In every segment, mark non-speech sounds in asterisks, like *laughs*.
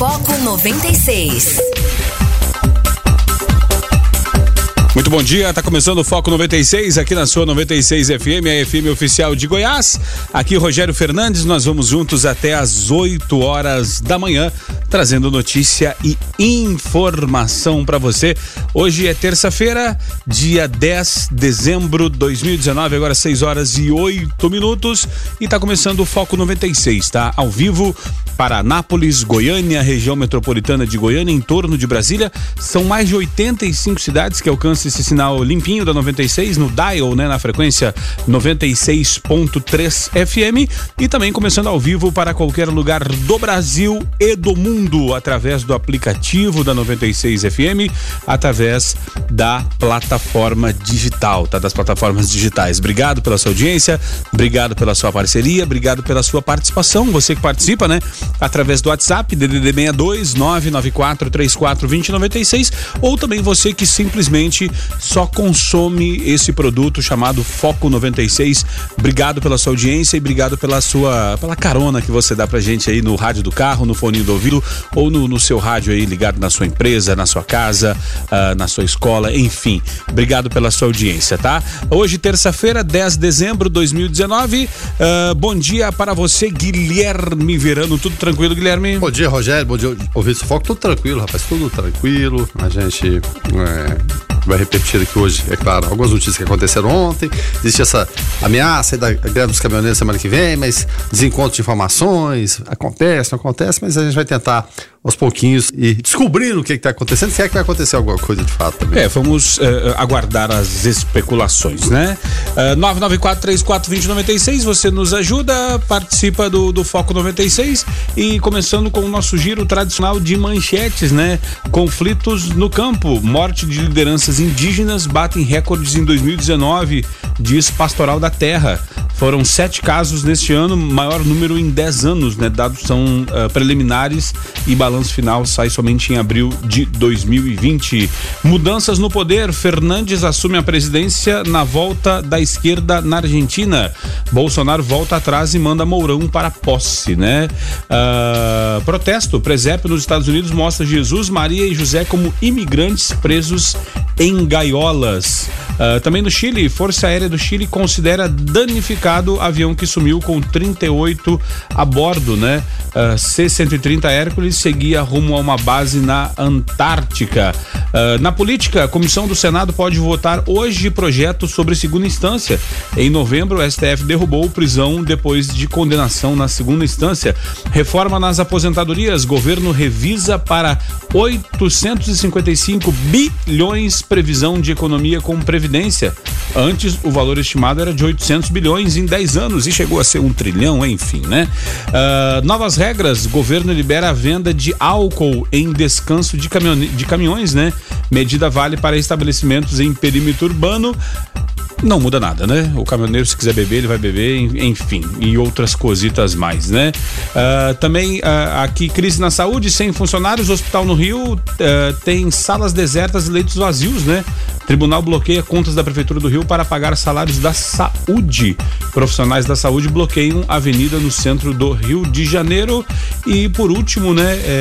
Foco 96. Muito bom dia, tá começando o Foco 96 aqui na sua 96 FM, a FM oficial de Goiás. Aqui Rogério Fernandes, nós vamos juntos até às 8 horas da manhã, trazendo notícia e informação para você. Hoje é terça-feira, dia 10 de dezembro de 2019, agora 6 horas e 8 minutos, e tá começando o Foco 96, tá? Ao vivo para Anápolis, Goiânia, região metropolitana de Goiânia, em torno de Brasília. São mais de 85 cidades que alcançam esse sinal limpinho da 96 no dial, né, na frequência 96.3 FM e também começando ao vivo para qualquer lugar do Brasil e do mundo através do aplicativo da 96 FM, através da plataforma digital, tá? Das plataformas digitais. Obrigado pela sua audiência, obrigado pela sua parceria, obrigado pela sua participação. Você que participa, né? Através do WhatsApp DDD 62 994 34 2096 ou também você que simplesmente só consome esse produto chamado Foco 96. Obrigado pela sua audiência e obrigado pela sua pela carona que você dá pra gente aí no rádio do carro, no fone do ouvido ou no, no seu rádio aí ligado na sua empresa, na sua casa, uh, na sua escola, enfim. Obrigado pela sua audiência, tá? Hoje, terça-feira, 10 de dezembro de 2019. Uh, bom dia para você, Guilherme Verano. Tudo tranquilo, Guilherme? Bom dia, Rogério. Bom dia, ouvir esse foco. Tudo tranquilo, rapaz. Tudo tranquilo. A gente é vai repetir aqui hoje, é claro, algumas notícias que aconteceram ontem. Existe essa ameaça da greve dos caminhoneiros semana que vem, mas desencontro de informações, acontece, não acontece, mas a gente vai tentar aos pouquinhos e descobrindo o que está acontecendo, se é que vai acontecer alguma coisa de fato também. É, vamos uh, aguardar as especulações, né? Uh, 994-34-2096, você nos ajuda, participa do, do Foco 96 e começando com o nosso giro tradicional de manchetes, né? Conflitos no campo, morte de lideranças indígenas batem recordes em 2019, diz Pastoral da Terra. Foram sete casos neste ano, maior número em dez anos, né? Dados são uh, preliminares e balanço final sai somente em abril de 2020. Mudanças no poder, Fernandes assume a presidência na volta da esquerda na Argentina. Bolsonaro volta atrás e manda Mourão para posse, né? Uh, protesto, presépio nos Estados Unidos mostra Jesus, Maria e José como imigrantes presos em gaiolas. Uh, também no Chile, Força Aérea do Chile considera danificado avião que sumiu com 38 a bordo, né? Uh, C-130 Hércules rumo a uma base na Antártica. Uh, na política, a comissão do Senado pode votar hoje projeto sobre segunda instância. Em novembro, o STF derrubou prisão depois de condenação na segunda instância. Reforma nas aposentadorias, governo revisa para 855 bilhões previsão de economia com previdência. Antes, o valor estimado era de 800 bilhões em 10 anos e chegou a ser um trilhão, enfim, né? Uh, novas regras: governo libera a venda de álcool em descanso de, de caminhões, né? Medida vale para estabelecimentos em perímetro urbano não muda nada, né? O caminhoneiro, se quiser beber, ele vai beber, enfim, e outras cositas mais, né? Uh, também uh, aqui, crise na saúde, sem funcionários, hospital no Rio uh, tem salas desertas e leitos vazios, né? Tribunal bloqueia contas da Prefeitura do Rio para pagar salários da saúde. Profissionais da saúde bloqueiam avenida no centro do Rio de Janeiro. E por último, né? É,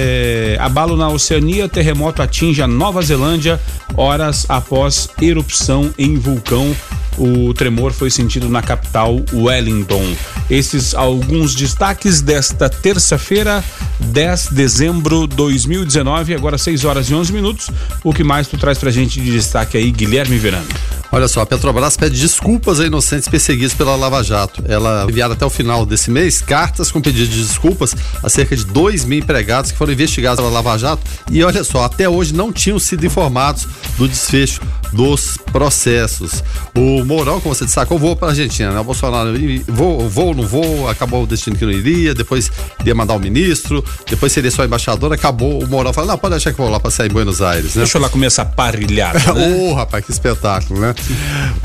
abalo na Oceania, terremoto atinge a Nova Zelândia horas após erupção em vulcão o tremor foi sentido na capital Wellington. Esses alguns destaques desta terça-feira, 10 de dezembro de 2019, agora 6 horas e 11 minutos. O que mais tu traz pra gente de destaque aí, Guilherme Verano? Olha só, a Petrobras pede desculpas a inocentes perseguidos pela Lava Jato. Ela enviada até o final desse mês cartas com pedido de desculpas a cerca de 2 mil empregados que foram investigados pela Lava Jato. E olha só, até hoje não tinham sido informados do desfecho dos processos. O Mourão, como você destacou, voou para a Argentina, né? O Bolsonaro vou, vou, não vou, acabou o destino que não iria, depois ia mandar o ministro, depois seria só embaixador, acabou o Mourão falou, não, pode deixar que vou lá passar em Buenos Aires, né? Deixa eu lá começar a parrilhar. *laughs* Né? Ô, oh, rapaz, que espetáculo, né?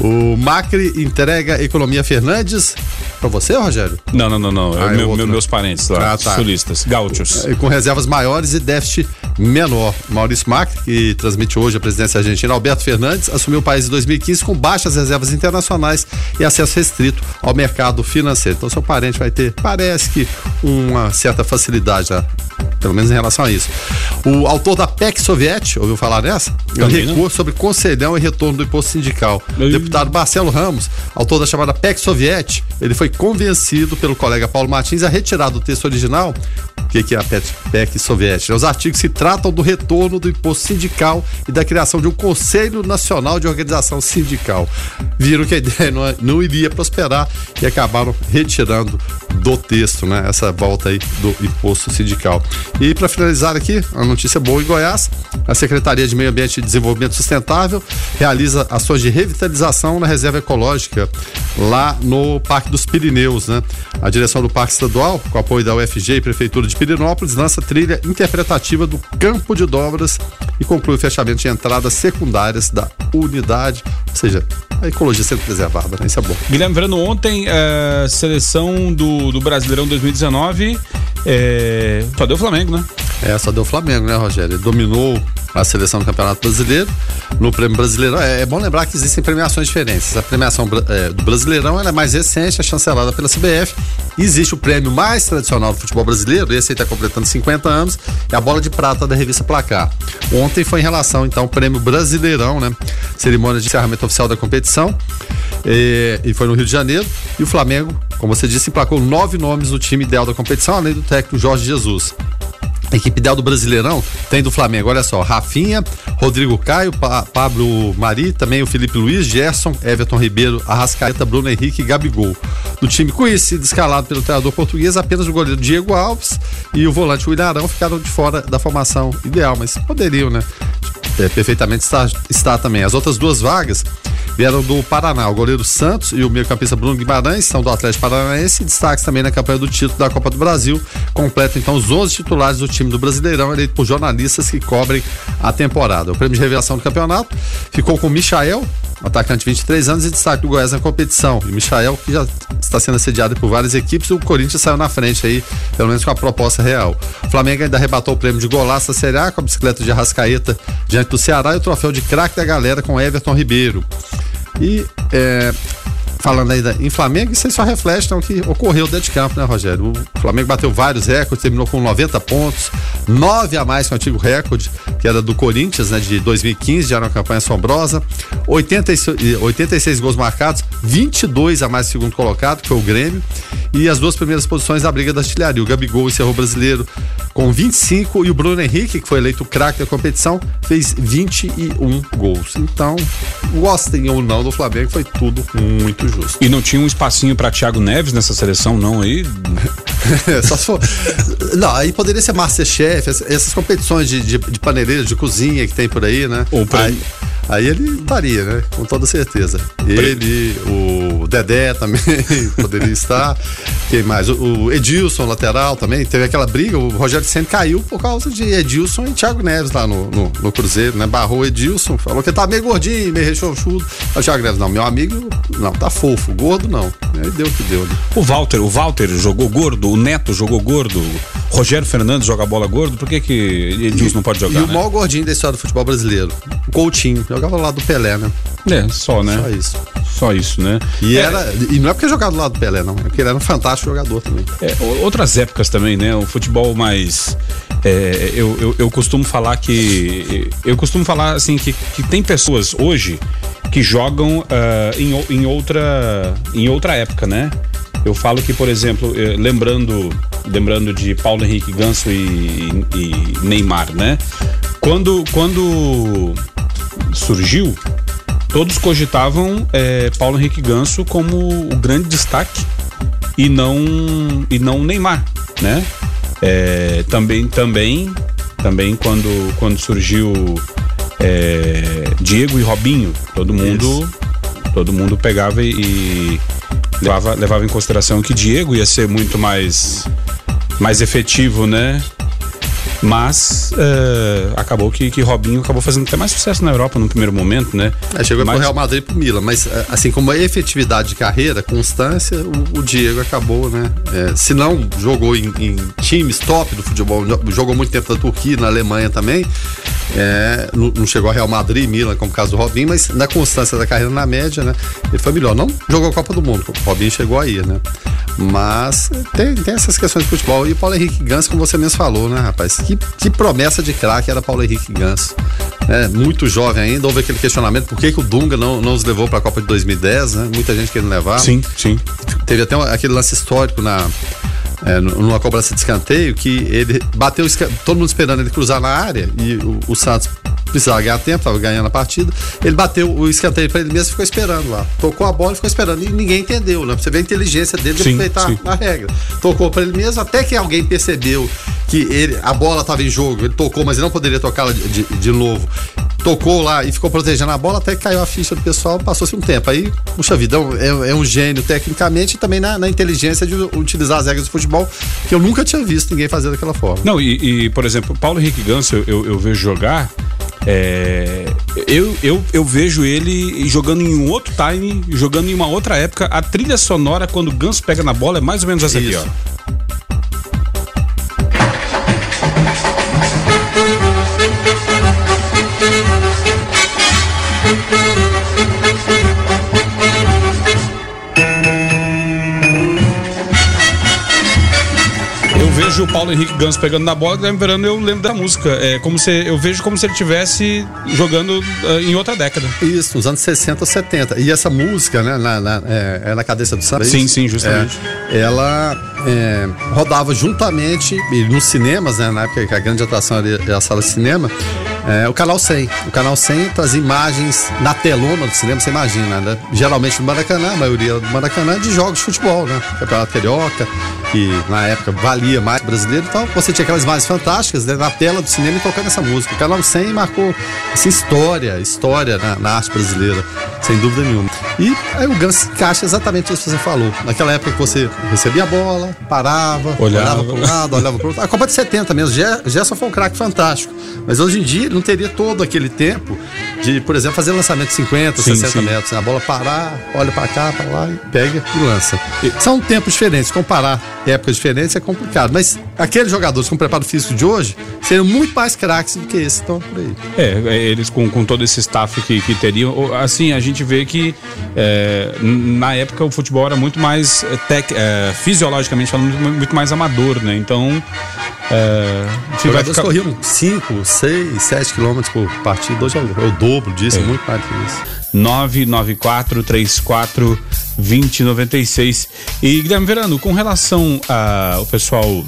O Macri entrega Economia Fernandes para você, Rogério? Não, não, não, não. Ah, é meu, meu, meus parentes lá, ah, tá. sulistas, gaúchos. Com reservas maiores e déficit menor. Maurício Macri, que transmite hoje a presidência argentina, Alberto Fernandes, assumiu o país em 2015 com baixas reservas internacionais e acesso restrito ao mercado financeiro. Então, seu parente vai ter, parece que, uma certa facilidade pelo menos em relação a isso. O autor da PEC Soviete, ouviu falar nessa? Recuou sobre conselhão e retorno do imposto sindical. O deputado Marcelo Ramos, autor da chamada PEC Soviete, ele foi convencido pelo colega Paulo Martins a retirar do texto original o que, é a PEC soviética? Os artigos que tratam do retorno do imposto sindical e da criação de um Conselho Nacional de Organização Sindical. Viram que a ideia não, não iria prosperar e acabaram retirando do texto, né? Essa volta aí do imposto sindical. E para finalizar aqui, a notícia boa em Goiás, a Secretaria de Meio Ambiente e Desenvolvimento Sustentável realiza ações de revitalização na reserva ecológica lá no Parque dos Pirineus, né? A direção do Parque Estadual, com apoio da UFG e Prefeitura de Pirinópolis, lança trilha interpretativa do campo de dobras e conclui o fechamento de entradas secundárias da unidade, ou seja, a ecologia sendo preservada, né? Isso é bom. Guilherme Verano, ontem, a seleção do, do Brasileirão 2019 é, só deu Flamengo, né? É, só deu Flamengo, né, Rogério? Ele dominou a seleção do Campeonato Brasileiro. No Prêmio Brasileirão, é, é bom lembrar que existem premiações diferentes. A premiação é, do Brasileirão é mais recente, é chancelada pela CBF. Existe o prêmio mais tradicional do futebol brasileiro, esse aí está completando 50 anos, é a bola de prata da revista Placar. Ontem foi em relação, então, ao Prêmio Brasileirão, né? Cerimônia de encerramento oficial da competição. E, e foi no Rio de Janeiro. E o Flamengo, como você disse, emplacou nove nomes no time ideal da competição, além do técnico Jorge Jesus. Equipe ideal do Brasileirão tem do Flamengo, olha só, Rafinha, Rodrigo Caio, pa Pablo Mari, também o Felipe Luiz, Gerson, Everton Ribeiro, Arrascaeta, Bruno Henrique e Gabigol. Do time conhecido, escalado pelo treinador português, apenas o goleiro Diego Alves e o volante Willarão ficaram de fora da formação ideal, mas poderiam, né? É, perfeitamente estar, estar também. As outras duas vagas vieram do Paraná. O goleiro Santos e o meio-campista Bruno Guimarães são do Atlético Paranaense. Destaques também na campanha do título da Copa do Brasil. Completa então os 11 titulares do time do Brasileirão, eleito por jornalistas que cobrem a temporada. O prêmio de revelação do campeonato ficou com Michael, atacante de 23 anos e destaque do Goiás na competição. E Michael, que já está sendo assediado por várias equipes, o Corinthians saiu na frente aí, pelo menos com a proposta real. O Flamengo ainda arrebatou o prêmio de golaço da Série A com a bicicleta de Arrascaeta diante do Ceará e o troféu de craque da galera com Everton Ribeiro. E é, falando aí em Flamengo, isso aí só reflete então, o que ocorreu dentro de campo, né, Rogério? O Flamengo bateu vários recordes, terminou com 90 pontos, 9 a mais que o antigo recorde, que era do Corinthians, né, de 2015, já era uma campanha assombrosa. 86, 86 gols marcados, 22 a mais segundo colocado, que foi o Grêmio. E as duas primeiras posições da briga da artilharia. O Gabigol encerrou o brasileiro com 25 e o Bruno Henrique, que foi eleito craque da competição, fez 21 gols. Então, gostem ou não do Flamengo, foi tudo muito justo. E não tinha um espacinho para Thiago Neves nessa seleção, não aí? *laughs* Só se for. Não, aí poderia ser Masterchef, essas competições de, de, de paneleiro, de cozinha que tem por aí, né? Ou pra... aí, aí ele estaria, né? Com toda certeza. Ele, o Dedé também *laughs* poderia estar. Quem mais? O, Edilson, lateral também. Teve aquela briga, o Rogério Senna caiu por causa de Edilson e Thiago Neves lá no, no, no Cruzeiro, né? Barrou o Edilson, falou que tá meio gordinho, meio rechonchudo. O Thiago Neves, não, meu amigo, não, tá fofo, gordo não. Aí deu o que deu. Né? O Walter, o Walter jogou gordo, o Neto jogou gordo, Rogério Fernandes joga bola gordo, por que que Edilson não pode jogar, E o né? maior gordinho da história do futebol brasileiro, o Coutinho, jogava lá do Pelé, né? É, só, né? Só isso. Só isso, né? E, É, era, e não é porque jogava do lado do Pelé, não. É porque ele era um fantástico jogador também. É, outras épocas também, né? O futebol mais. é, eu, eu, eu costumo falar que. Eu costumo falar assim que, que tem pessoas hoje que jogam ah, em, em, outra, em outra época, né? Eu falo que, por exemplo, eh, lembrando, lembrando de Paulo Henrique Ganso e, e Neymar, né? Quando, quando surgiu, todos cogitavam eh, Paulo Henrique Ganso como o grande destaque e não e não Neymar, né? É, também também também quando quando surgiu é, Diego e Robinho, todo mundo todo mundo pegava e levava, levava em consideração que Diego ia ser muito mais mais efetivo, né? Mas é, acabou que, que Robinho acabou fazendo até mais sucesso na Europa no primeiro momento, né? É, chegou Mas- pro Real Madrid e pro Milan, mas é, assim como a efetividade de carreira, constância, o, o Diego acabou, né? É, se não jogou em, em times top do futebol, jo- jogou muito tempo na Turquia, na Alemanha também, É, não, não, chegou a Real Madrid, Milan, como o caso do Robinho, mas na constância da carreira na média, né? Ele foi melhor. Não jogou a Copa do Mundo, o Robinho chegou aí, né? Mas tem, tem essas questões de futebol. E o Paulo Henrique Ganso, como você mesmo falou, né, rapaz? Que, que promessa de craque era Paulo Henrique Ganso. É, muito jovem ainda, houve aquele questionamento por que, que o Dunga não, não os levou para a Copa de 2010, né? Muita gente querendo levar. Sim, sim. Teve até aquele lance histórico na, é, numa cobrança de escanteio que ele bateu todo mundo esperando ele cruzar na área e o, o Santos precisava ganhar tempo, estava ganhando a partida. Ele bateu o escanteio para ele mesmo e ficou esperando lá. Tocou a bola e ficou esperando. E ninguém entendeu, né? Você vê a inteligência dele de sim, aproveitar sim. a regra. Tocou para ele mesmo, até que alguém percebeu que ele, a bola estava em jogo, ele tocou, mas ele não poderia tocá-la de, de, de novo tocou lá e ficou protegendo a bola até que caiu a ficha do pessoal, passou-se um tempo. Aí, puxa vida, é, é um gênio tecnicamente e também na, na, inteligência de utilizar as regras do futebol, que eu nunca tinha visto ninguém fazer daquela forma. Não, e, e por exemplo, Paulo Henrique Ganso, eu, eu, eu vejo jogar. É, eu, eu, eu vejo ele jogando em um outro time, jogando em uma outra época. A trilha sonora, quando o Ganso pega na bola, é mais ou menos essa Isso. aqui, ó. Paulo Henrique Gans pegando na bola, Guilherme Verano, eu lembro da música. É como se, eu vejo como se ele estivesse jogando uh, em outra década. Isso, nos anos 60 ou 70. E essa música, né, na, na, é, é na cabeça do samba. Sim, sim, justamente. É, ela é, rodava juntamente, nos cinemas, né, na época que a grande atração era a sala de cinema, é, o canal 100. O canal 100 traz imagens na telona do cinema, você imagina, né? Geralmente no Maracanã, a maioria do Maracanã, de jogos de futebol, né? Campeonato Carioca, que na época valia mais brasileiro e tal. Você tinha aquelas imagens fantásticas né? na tela do cinema e tocando essa música. O canal 100 marcou assim, história, história na, na arte brasileira, sem dúvida nenhuma. E aí o Gans encaixa exatamente isso que você falou. Naquela época que você recebia a bola, parava, olhava, olhava para um lado, olhava para o outro. A Copa de 70 mesmo, Gerson foi um craque fantástico. Mas hoje em dia não teria todo aquele tempo de, por exemplo, fazer lançamento de 50, sim, 60 sim. metros. A bola parar, olha para cá, para lá, e pega e lança. E... São tempos diferentes. Comparar épocas diferentes é complicado. Mas aqueles jogadores com preparo físico de hoje seriam muito mais craques do que esses estão por aí. É, é, eles com, com todo esse staff que, que teriam. Assim, a gente vê que é, na época o futebol era muito mais é, tec, é, fisiologicamente falando, muito mais amador, né? Então. É, Jogadores ficar... corriam 5, 6, 7 quilômetros por partida. Hoje é o, é o dobro disso, é. muito mais que isso. 994 34 2096. E Guilherme Verano, com relação ao pessoal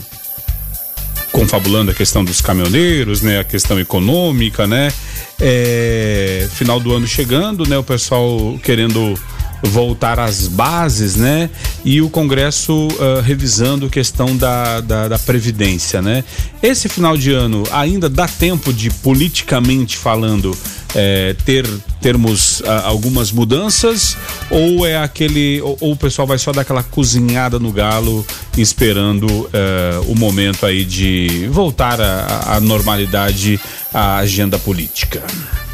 confabulando a questão dos caminhoneiros, né, a questão econômica, né, é, final do ano chegando, né, o pessoal querendo voltar às bases, né? E o Congresso uh, revisando a questão da, da, da, Previdência, né? Esse final de ano ainda dá tempo de, politicamente falando, é, ter termos uh, algumas mudanças ou é aquele ou, ou, o pessoal vai só dar aquela cozinhada no galo esperando uh, o momento aí de voltar à normalidade a agenda política?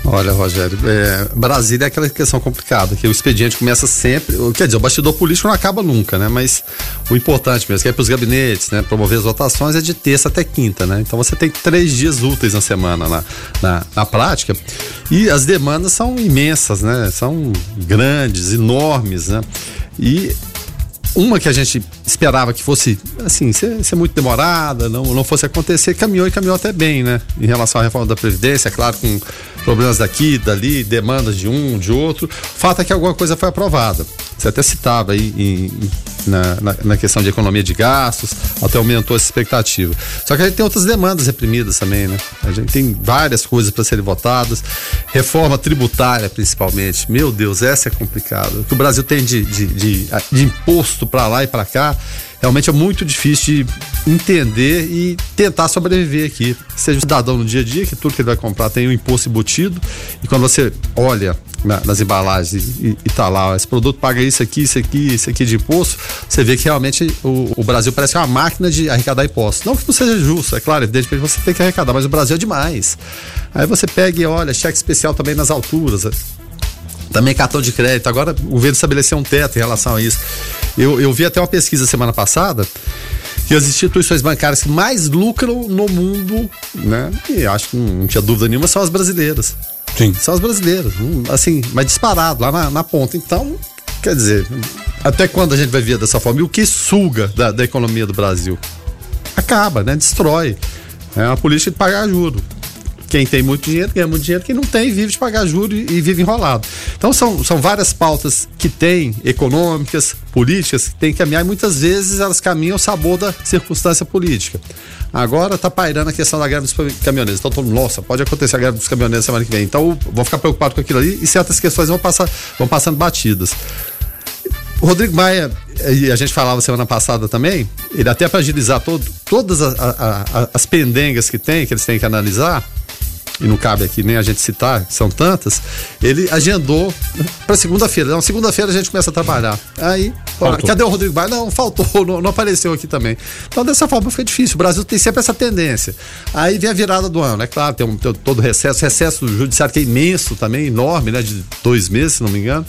Olha, Rogério, é, Brasília é aquela questão complicada, que o expediente começa sempre, quer dizer, o bastidor político não acaba nunca, né? Mas o importante mesmo, que é para os gabinetes, né? Promover as votações é de terça até quinta, né? Então você tem três dias úteis na semana na, na, na prática e as demandas são imensas, né? São grandes, enormes, né? E uma que a gente esperava que fosse, assim, ser, ser, muito demorada, não, não fosse acontecer, caminhou e caminhou até bem, né? Em relação à reforma da Previdência, claro, com problemas daqui, dali, demandas de um, de outro. O fato é que alguma coisa foi aprovada. Você até citava aí em, na, na, na, questão de economia de gastos, até aumentou essa expectativa. Só que a gente tem outras demandas reprimidas também, né? A gente tem várias coisas para serem votadas, reforma tributária principalmente. Meu Deus, essa é complicada. O que o Brasil tem de, de, de, de imposto para lá e para cá realmente é muito difícil de entender e tentar sobreviver aqui. Seja um cidadão no dia a dia, que tudo que ele vai comprar tem um imposto embutido, e quando você olha na, nas embalagens e, e tá lá, esse produto paga isso aqui, isso aqui, isso aqui de imposto, você vê que realmente o, o Brasil parece uma máquina de arrecadar impostos. Não que não seja justo, é claro, evidentemente você tem que arrecadar, mas o Brasil é demais. Aí você pega e olha, cheque especial também nas alturas. Também cartão de crédito. Agora o governo estabeleceu um teto em relação a isso. Eu, eu vi até uma pesquisa semana passada que as instituições bancárias que mais lucram no mundo, né? E acho que não, não tinha dúvida nenhuma, são as brasileiras. Sim. São as brasileiras, hum, assim, mas disparado, lá na, na ponta. Então, quer dizer, até quando a gente vai ver dessa forma? E o que suga da, da economia do Brasil? Acaba, né? Destrói. É uma política de pagar juro. Quem tem muito dinheiro ganha muito dinheiro, quem não tem vive de pagar juros e, vive enrolado. Então são, são várias pautas que tem, econômicas, políticas, que tem que caminhar e muitas vezes elas caminham ao sabor da circunstância política. Agora está pairando a questão da greve dos caminhoneiros. Então, todo mundo, nossa, pode acontecer a greve dos caminhoneiros semana que vem. Então, vou ficar preocupado com aquilo ali e certas questões vão, passar, vão passando batidas. O Rodrigo Maia, e a gente falava semana passada também, ele até para agilizar todo, todas a, a, a, as pendengas que tem, que eles têm que analisar, e não cabe aqui nem a gente citar, são tantas, ele agendou para segunda-feira. Não, segunda-feira a gente começa a trabalhar. Aí, ó, cadê o Rodrigo Baia? Não, faltou, *laughs* não, não, apareceu aqui também. Então, dessa forma foi difícil. O Brasil tem sempre essa tendência. Aí vem a virada do ano, é claro, tem, um, tem todo o recesso, recesso do judiciário que é imenso também, enorme, né? De dois meses, se não me engano.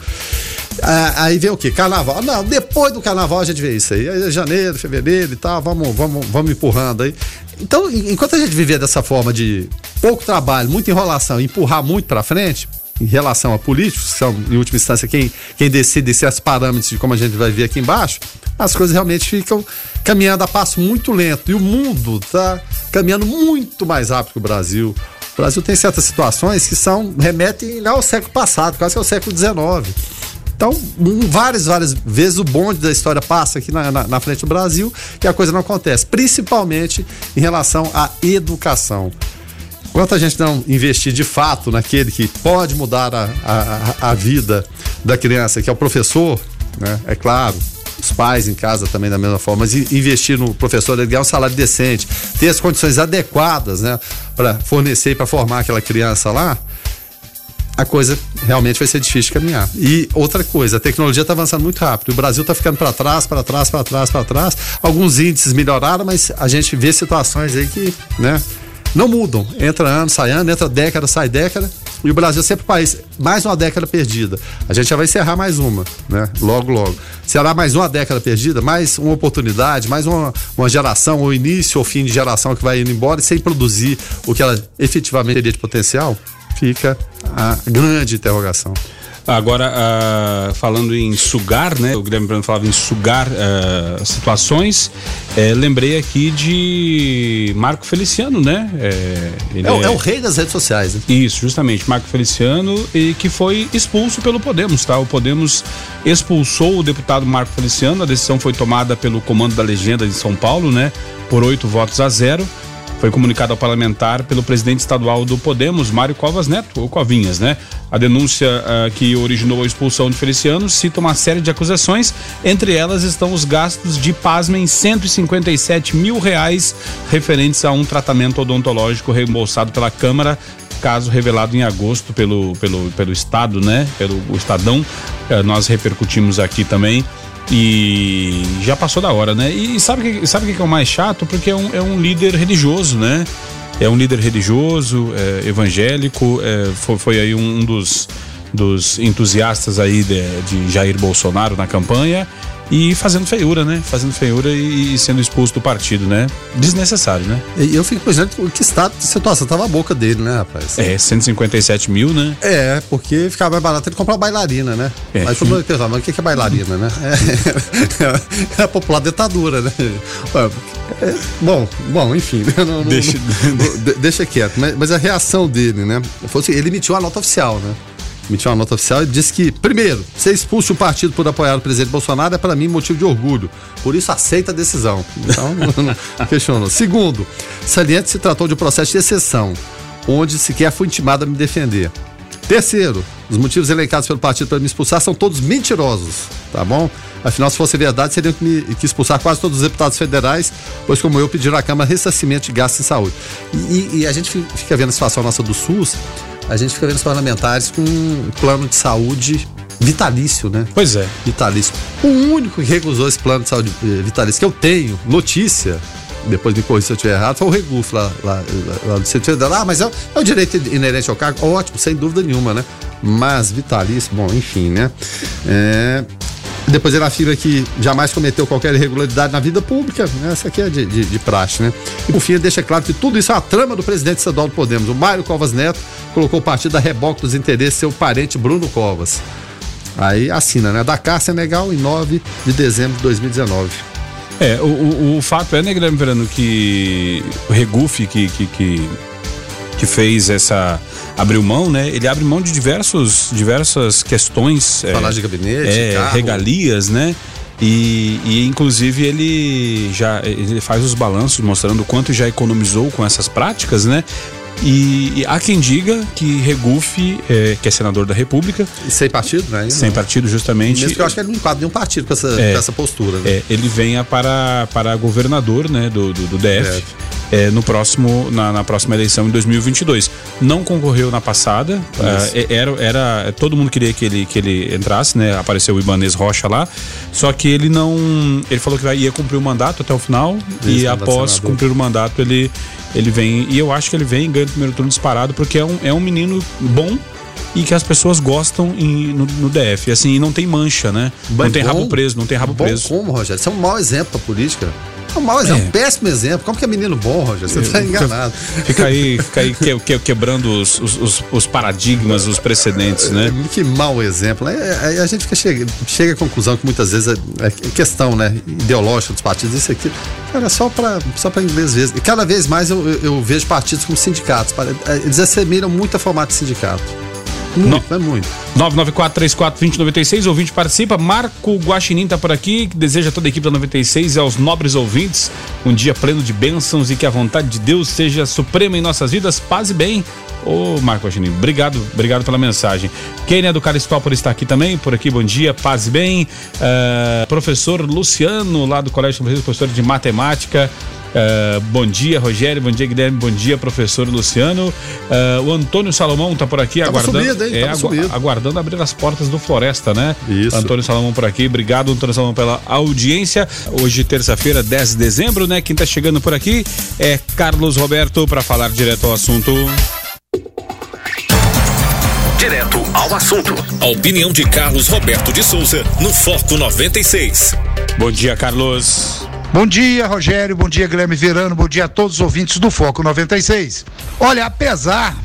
Ah, aí vem o que? Carnaval. Não, depois do carnaval a gente vê isso aí. aí janeiro, fevereiro e tal, vamos, vamos, vamos empurrando aí. Então, enquanto a gente viver dessa forma de pouco trabalho, muita enrolação, empurrar muito para frente, em relação a políticos, que são, em última instância, quem, quem decide certos parâmetros de como a gente vai ver aqui embaixo, as coisas realmente ficam caminhando a passo muito lento. E o mundo está caminhando muito mais rápido que o Brasil. O Brasil tem certas situações que são remetem ao século passado, quase que ao século XIX. Então, várias, várias vezes o bonde da história passa aqui na, na, na, frente do Brasil e a coisa não acontece, principalmente em relação à educação. Enquanto a gente não investir de fato naquele que pode mudar a, a, a vida da criança, que é o professor, né? É claro, os pais em casa também da mesma forma, mas investir no professor, ele ganhar um salário decente, ter as condições adequadas, né, para fornecer e para formar aquela criança lá, a coisa realmente vai ser difícil de caminhar. E outra coisa, a tecnologia está avançando muito rápido. O Brasil está ficando para trás, para trás, para trás, para trás. Alguns índices melhoraram, mas a gente vê situações aí que, né, não mudam. Entra ano, sai ano, entra década, sai década. E o Brasil é sempre o país, mais uma década perdida. A gente já vai encerrar mais uma, né? Logo, logo. Será mais uma década perdida, mais uma oportunidade, mais uma, uma geração, ou início ou fim de geração que vai indo embora sem produzir o que ela efetivamente teria de potencial? Fica a grande interrogação. Agora, uh, falando em sugar, né? O Guilherme Brando falava em sugar uh, situações. Uh, lembrei aqui de Marco Feliciano, né? É, é, é, é, o rei das redes sociais. Né? Isso, justamente. Marco Feliciano, e que foi expulso pelo Podemos, tá? O Podemos expulsou o deputado Marco Feliciano. A decisão foi tomada pelo comando da legenda de São Paulo, né? Por oito votos a zero foi comunicado ao parlamentar pelo presidente estadual do Podemos, Mário Covas Neto, ou Covinhas, né? A denúncia uh, que originou a expulsão de Feliciano cita uma série de acusações, entre elas estão os gastos de, pasmem, 157 mil reais referentes a um tratamento odontológico reembolsado pela Câmara caso revelado em agosto pelo, pelo, pelo Estado, né? Pelo Estadão. Uh, nós repercutimos aqui também. E já passou da hora, né? E sabe que sabe o que é o mais chato? Porque é um, é um líder religioso, né? É um líder religioso, é, evangélico, é, foi, foi aí um dos, dos entusiastas aí de, de Jair Bolsonaro na campanha e fazendo feiura, né? Fazendo feiura e, sendo expulso do partido, né? Desnecessário, né? E eu fico pensando que estado de situação tava a boca dele, né, rapaz? É, 157 mil, né? É, porque ficava mais barato ele comprar bailarina, né? É. Aí todo mundo pensa, mas o que é bailarina, né? É, *laughs* é a popular ditadura, né? É, bom, bom, enfim, né? não, não, deixa, não, deixa quieto. Mas, mas, a reação dele, né? Fosse, ele emitiu a nota oficial, né? Emitiu uma nota oficial e disse que, primeiro, ser expulso um partido por apoiar o presidente Bolsonaro é para mim motivo de orgulho. Por isso aceita a decisão. Então, *laughs* questionou. Segundo, saliente se tratou de um processo de exceção, onde sequer fui intimado a me defender. Terceiro, os motivos elencados pelo partido para me expulsar são todos mentirosos, tá bom? Afinal, se fosse verdade, seriam que, me, que expulsar quase todos os deputados federais, pois, como eu, pediram à Câmara ressarcimento de gastos em saúde. E, e, a gente fica vendo a situação nossa do SUS, a gente fica vendo os parlamentares com um plano de saúde vitalício, né? Pois é. Vitalício. O único que recusou esse plano de saúde eh, vitalício que eu tenho, notícia, depois me corrija se eu estiver errado, foi o Regufo lá, lá, lá do Centro Federal. Ah, mas é, é o direito inerente ao cargo. Ótimo, sem dúvida nenhuma, né? Mas vitalício, bom, enfim, né? É, Depois ele afirma que jamais cometeu qualquer irregularidade na vida pública. Né? Essa aqui é de, de, de praxe, né? E por fim, ele deixa claro que tudo isso é a trama do presidente estadual do Podemos. O Mário Covas Neto colocou o partido a reboque dos interesses seu parente Bruno Covas. Aí assina, né? Dakar, Senegal, em 9 de dezembro de 2019. É, o, o, o fato é, né, Guilherme Verano, que o Regufe que, que, que, que, fez essa. abriu mão, né? Ele abre mão de diversos, diversas questões. Falar é, de gabinete, é, regalias, né? E, e, inclusive ele já ele faz os balanços mostrando quanto já economizou com essas práticas, né? E, e há quem diga que Regufe, é, que é senador da República. E sem partido, né? Sem não. partido, justamente. Mesmo que eu acho que ele não enquadra nenhum partido com essa, é, com essa postura. Né? É, ele venha para, para governador né, do, do, do DF. É, no próximo, na, na, próxima eleição em 2022. Não concorreu na passada, uh, era, era, todo mundo queria que ele, que ele entrasse, né? Apareceu o Ibanez Rocha lá, só que ele não, ele falou que ia cumprir o mandato até o final Isso, e após cumprir o mandato ele, ele vem, e eu acho que ele vem e ganha o primeiro turno disparado, porque é um, é um menino bom e que as pessoas gostam em, no, no, DF. Assim, não tem mancha, né? Bem, não tem bom, rabo preso, não tem rabo bom preso. Como, Rogério? Isso é um mau exemplo pra política. É um mau exemplo, é. um péssimo exemplo. Como que é menino bom, Roger? Você está enganado. *laughs* Fica aí, fica aí que, que, quebrando os, os, os, paradigmas, os precedentes, né? Que mau exemplo. É, é, a gente fica, chega, chega à conclusão que muitas vezes é, é questão né, ideológica dos partidos, isso aqui, cara, só para só inglês ver. E cada vez mais eu, eu, eu vejo partidos como sindicatos. Eles assemelham muito a formato de sindicato. Muito, no, é muito. 994-34-2096, ouvinte participa. Marco Guaxinim tá por aqui, que deseja toda a equipe da 96 e aos nobres ouvintes um dia pleno de bênçãos e que a vontade de Deus seja suprema em nossas vidas. Paz e bem. Ô, Marco Guaxinim, obrigado, obrigado pela mensagem. Kênia do Caristópolis está aqui também, por aqui, bom dia, paz e bem. Uh, professor Luciano, lá do Colégio professor de matemática. Uh, bom dia, Rogério. Bom dia, Guilherme. Bom dia, professor Luciano. Uh, o Antônio Salomão está por aqui Tava aguardando. Subido, hein? É, agu aguardando abrir as portas do Floresta, né? Isso. Antônio Salomão por aqui. Obrigado, Antônio Salomão, pela audiência. Hoje, terça-feira, 10 de dezembro, né? Quem está chegando por aqui é Carlos Roberto para falar direto ao assunto. Direto ao assunto. A opinião de Carlos Roberto de Souza no Foco 96. Bom dia, Carlos. Bom dia, Rogério. Bom dia, Guilherme Verano. Bom dia a todos os ouvintes do Foco 96. Olha, apesar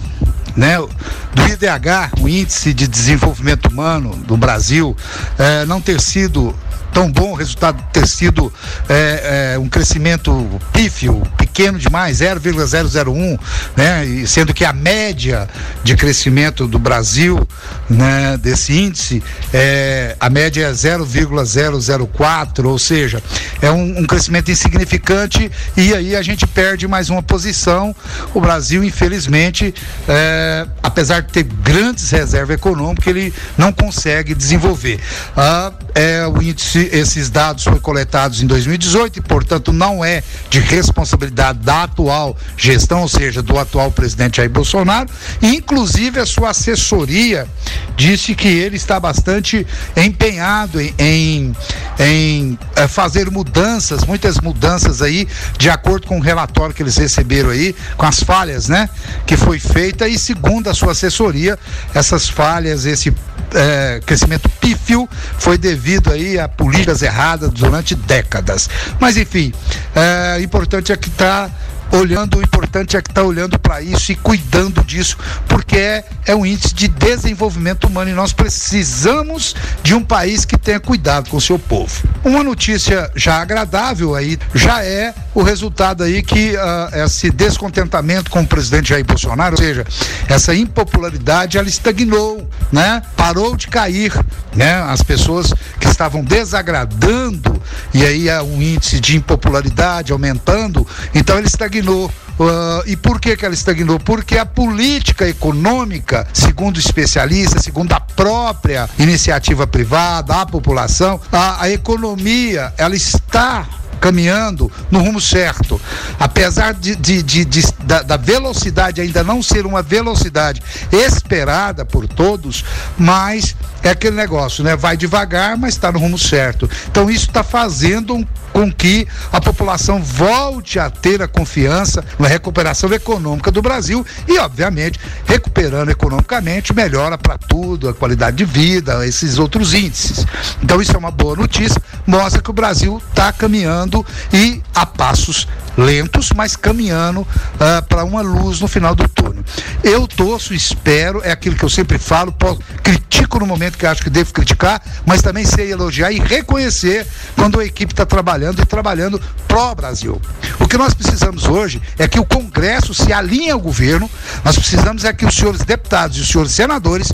né, do IDH, o Índice de Desenvolvimento Humano do Brasil, eh, não ter sido tão bom o resultado ter sido é, é, um crescimento pífio, pequeno demais, 0,001, né? E sendo que a média de crescimento do Brasil, né, desse índice, é, a média é 0,004, ou seja, é um, um crescimento insignificante e aí a gente perde mais uma posição. O Brasil, infelizmente, é, apesar de ter grandes reservas econômicas, ele não consegue desenvolver. Ah, é o índice esses dados foram coletados em 2018 e, portanto, não é de responsabilidade da atual gestão, ou seja, do atual presidente Jair Bolsonaro. inclusive, a sua assessoria disse que ele está bastante empenhado em, em, em é, fazer mudanças, muitas mudanças aí, de acordo com o relatório que eles receberam aí, com as falhas, né, que foi feita e segundo a sua assessoria, essas falhas, esse é, crescimento pífio foi devido aí a políticas erradas durante décadas. Mas enfim, é importante é que está olhando, o importante é que está olhando para isso e cuidando disso, porque é, é um índice de desenvolvimento humano e nós precisamos de um país que tenha cuidado com o seu povo. Uma notícia já agradável aí já é o resultado aí que uh, esse descontentamento com o presidente Jair Bolsonaro, ou seja, essa impopularidade, ela estagnou, né? Parou de cair, né? As pessoas que estavam desagradando e aí é um índice de impopularidade aumentando, então ele estagnou estagnou. Uh, e por que, que ela estagnou? Porque a política econômica, segundo especialistas, segundo a própria iniciativa privada, a população, a, a economia, ela está caminhando no rumo certo. Apesar de, de, de, de da, da, velocidade ainda não ser uma velocidade esperada por todos, mas é aquele negócio, né? Vai devagar, mas está no rumo certo. Então isso está fazendo com que a população volte a ter a confiança na recuperação econômica do Brasil e, obviamente, recuperando economicamente, melhora para tudo, a qualidade de vida, esses outros índices. Então, isso é uma boa notícia, mostra que o Brasil está caminhando e a passos lentos, mas caminhando uh, para uma luz no final do túnel. Eu torço, espero, é aquilo que eu sempre falo, posso, critico no momento que acho que devo criticar, mas também sei elogiar e reconhecer quando a equipe está trabalhando e trabalhando pró-Brasil. O que nós precisamos hoje é que o Congresso se alinhe ao governo, nós precisamos é que os senhores deputados e os senhores senadores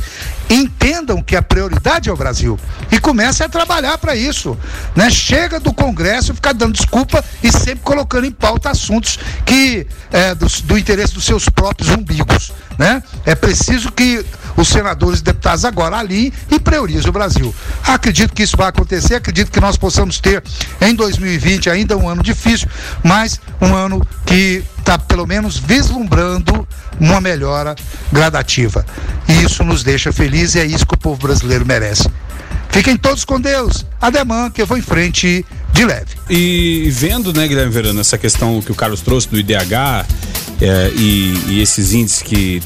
entendam que a prioridade é o Brasil e comecem a trabalhar para isso. Né? Chega do Congresso ficar dando desculpa e sempre colocando em pauta assuntos que é, do, do interesse dos seus próprios umbigos. Né? É preciso que os senadores e deputados agora ali e priorizem o Brasil. Acredito que isso vai acontecer, acredito que nós possamos ter em 2020 ainda um ano difícil, mas um ano que está pelo menos vislumbrando uma melhora gradativa. E isso nos deixa felizes e é isso que o povo brasileiro merece. Fiquem todos com Deus. Ademã, que eu vou em frente de leve. E vendo, né, Guilherme Verano, essa questão que o Carlos trouxe do IDH é, e, e, esses índices que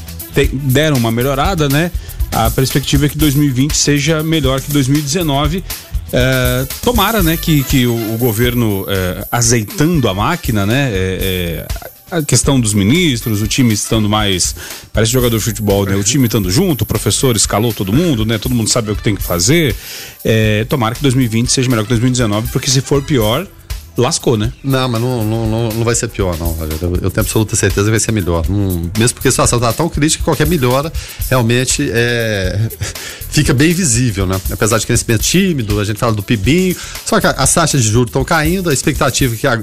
deram uma melhorada, né? A perspectiva é que 2020 seja melhor que 2019. É, tomara, né, que, que o, o governo é, azeitando a máquina, né, é, é a questão dos ministros, o time estando mais. Parece jogador de futebol, né? O time estando junto, o professor escalou todo mundo, né? Todo mundo sabe o que tem que fazer. É, tomara que 2020 seja melhor que 2019, porque se for pior, lascou, né? Não, mas não, não, não vai ser pior, não. Eu, tenho absoluta certeza que vai ser melhor. Não, mesmo porque a situação está tão crítica que qualquer melhora realmente é, *laughs* fica bem visível, né? Apesar de crescimento tímido, a gente fala do PIBinho, só que as taxas de juros estão caindo, a expectativa é que a,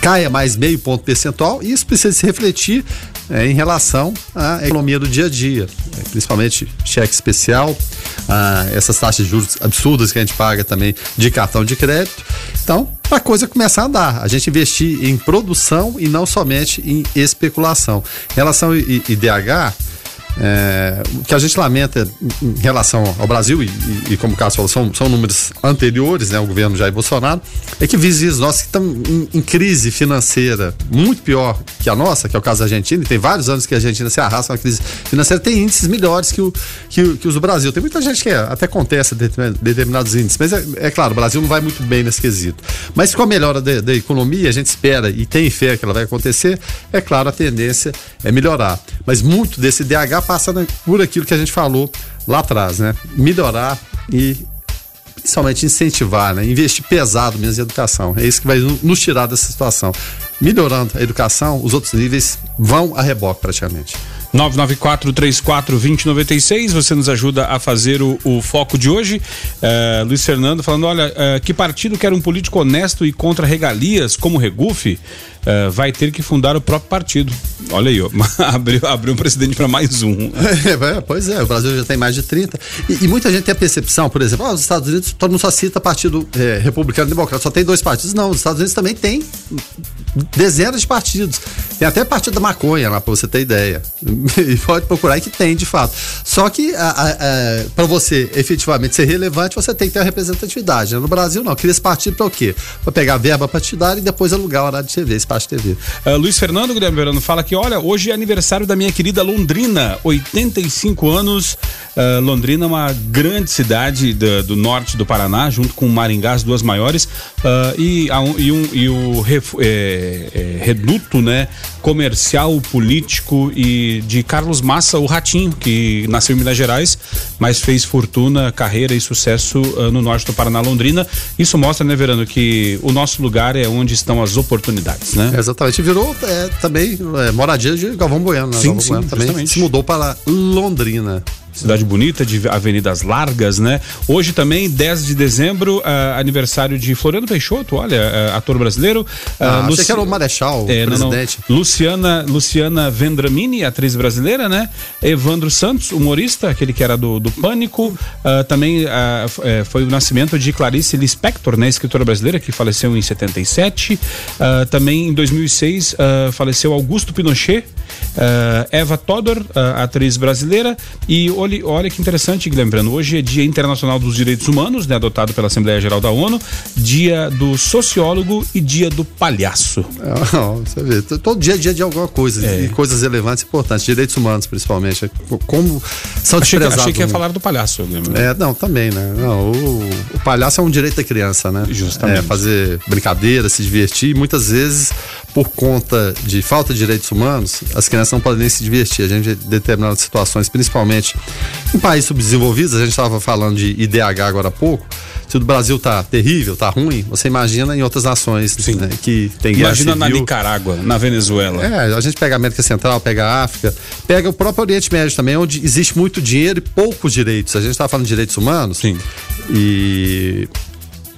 caia mais meio ponto percentual, e isso precisa se refletir é, em relação à economia do dia a dia, é, principalmente cheque especial, ah, essas taxas de juros absurdas que a gente paga também de cartão de crédito. Então, a coisa começar a andar, a gente investir em produção e não somente em especulação. Em relação ao IDH, é, o que a gente lamenta em relação ao Brasil, e, e, e como o Carlos falou, são, são números anteriores né, ao governo Jair Bolsonaro, é que vizinhos nossos que estão em, em, crise financeira muito pior que a nossa, que é o caso da Argentina, e tem vários anos que a Argentina se arrasta na crise financeira, tem índices melhores que, o, que, que os do Brasil. Tem muita gente que até contesta determinados índices, mas é, é, claro, o Brasil não vai muito bem nesse quesito. Mas com a melhora da economia, a gente espera e tem fé que ela vai acontecer, é claro, a tendência é melhorar. Mas muito desse DH passa por aquilo que a gente falou lá atrás, né? Melhorar e principalmente incentivar, né? Investir pesado mesmo em educação. É isso que vai nos tirar dessa situação. Melhorando a educação, os outros níveis vão a reboque praticamente. 994-34-2096, você nos ajuda a fazer o, o foco de hoje. Uh, Luiz Fernando falando: olha, uh, que partido quer um político honesto e contra regalias como Regufe? Uh, vai ter que fundar o próprio partido. Olha aí, ó, *laughs* abriu, abriu um presidente para mais um. *laughs* É, pois é, o Brasil já tem mais de 30. E, e muita gente tem a percepção, por exemplo, oh, os Estados Unidos, todo mundo só cita partido é, republicano e democrata, só tem dois partidos. Não, os Estados Unidos também tem dezenas de partidos. Tem até partido da maconha lá, para você ter ideia. *laughs* e pode procurar que tem, de fato. Só que para você efetivamente ser relevante, você tem que ter a representatividade. Né? No Brasil, não. Cria esse partido para o quê? Para pegar verba partidária e depois alugar o horário de TV, espaço de TV. Uh, Luiz Fernando Guilherme Verano fala que, olha, hoje é aniversário da minha querida Londrina, 85 anos. Uh, Londrina é uma grande cidade do, do, norte do Paraná, junto com Maringá, as duas maiores. Uh, e, a, e, um, e o é, é, reduto né, comercial, político e de Carlos Massa, o Ratinho, que nasceu em Minas Gerais, mas fez fortuna, carreira e sucesso uh, no norte do Paraná, Londrina. Isso mostra, né, Verano, que o nosso lugar é onde estão as oportunidades, né? exatamente. Virou é, também é, moradia de Galvão Bueno, né? Sim, Galvão sim, Bueno também se mudou para Londrina. Cidade bonita, de avenidas largas, né? Hoje também, 10 de dezembro, uh, aniversário de Floriano Peixoto, olha, uh, ator brasileiro. Ah, Luci... que era o Marechal, é, o presidente. Não, não. Luciana, Luciana Vendramini, atriz brasileira, né? Evandro Santos, humorista, aquele que era do, do Pânico. também foi o nascimento de Clarice Lispector, né? Escritora brasileira, que faleceu em 77. também em 2006 faleceu Augusto Pinochet. Eva Todor, atriz brasileira. E olha, olha que interessante, Guilherme Hoje é Dia Internacional dos Direitos Humanos, né, adotado pela Assembleia Geral da ONU, Dia do Sociólogo e Dia do Palhaço. *laughs* Não, você vê, todo dia é dia de alguma coisa, é. coisas relevantes e importantes, direitos humanos principalmente. É como são achei desprezados. Que, achei que ia falar do palhaço. É, não, também, né? Não, o, o, palhaço é um direito da criança, né? Justamente. É, fazer brincadeira, se divertir, e muitas vezes por conta de falta de direitos humanos, as crianças não podem nem se divertir. A gente, em determinadas situações, principalmente em países subdesenvolvidos, a gente estava falando de IDH agora há pouco. Se o Brasil tá terrível, tá ruim, você imagina em outras nações né, que tem guerra Imagina civil. na Nicarágua, na Venezuela. É, a gente pega a América Central, pega a África, pega o próprio Oriente Médio também, onde existe muito dinheiro e poucos direitos. A gente estava falando de direitos humanos. Sim. E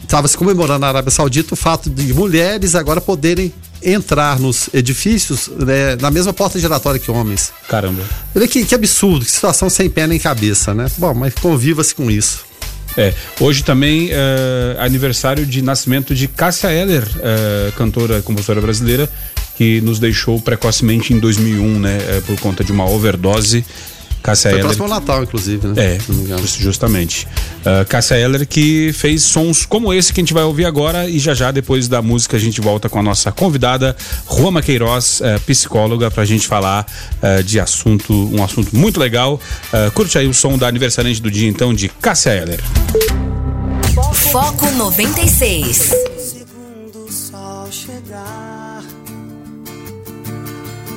estava se comemorando na Arábia Saudita o fato de mulheres agora poderem entrar nos edifícios né, na mesma porta giratória que homens. Caramba. Olha que, que absurdo, que situação sem pé nem cabeça, né? Bom, mas conviva-se com isso. É, hoje também é aniversário de nascimento de Cássia Eller, é, cantora e compositora brasileira, que nos deixou precocemente em 2001, né, é, por conta de uma overdose. Cássia Foi Eller. próximo ao Natal, inclusive, né? É, justamente. Uh, Cássia Eller que fez sons como esse que a gente vai ouvir agora e já já depois da música a gente volta com a nossa convidada, Roma Queiroz, uh, psicóloga, pra gente falar uh, de assunto, um assunto muito legal. Uh, curte aí o som da aniversariante do dia então de Cássia Eller. Foco 96.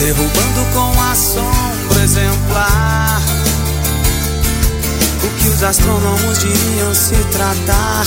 derrubando com assombro exemplar. O que os astrônomos diriam se tratar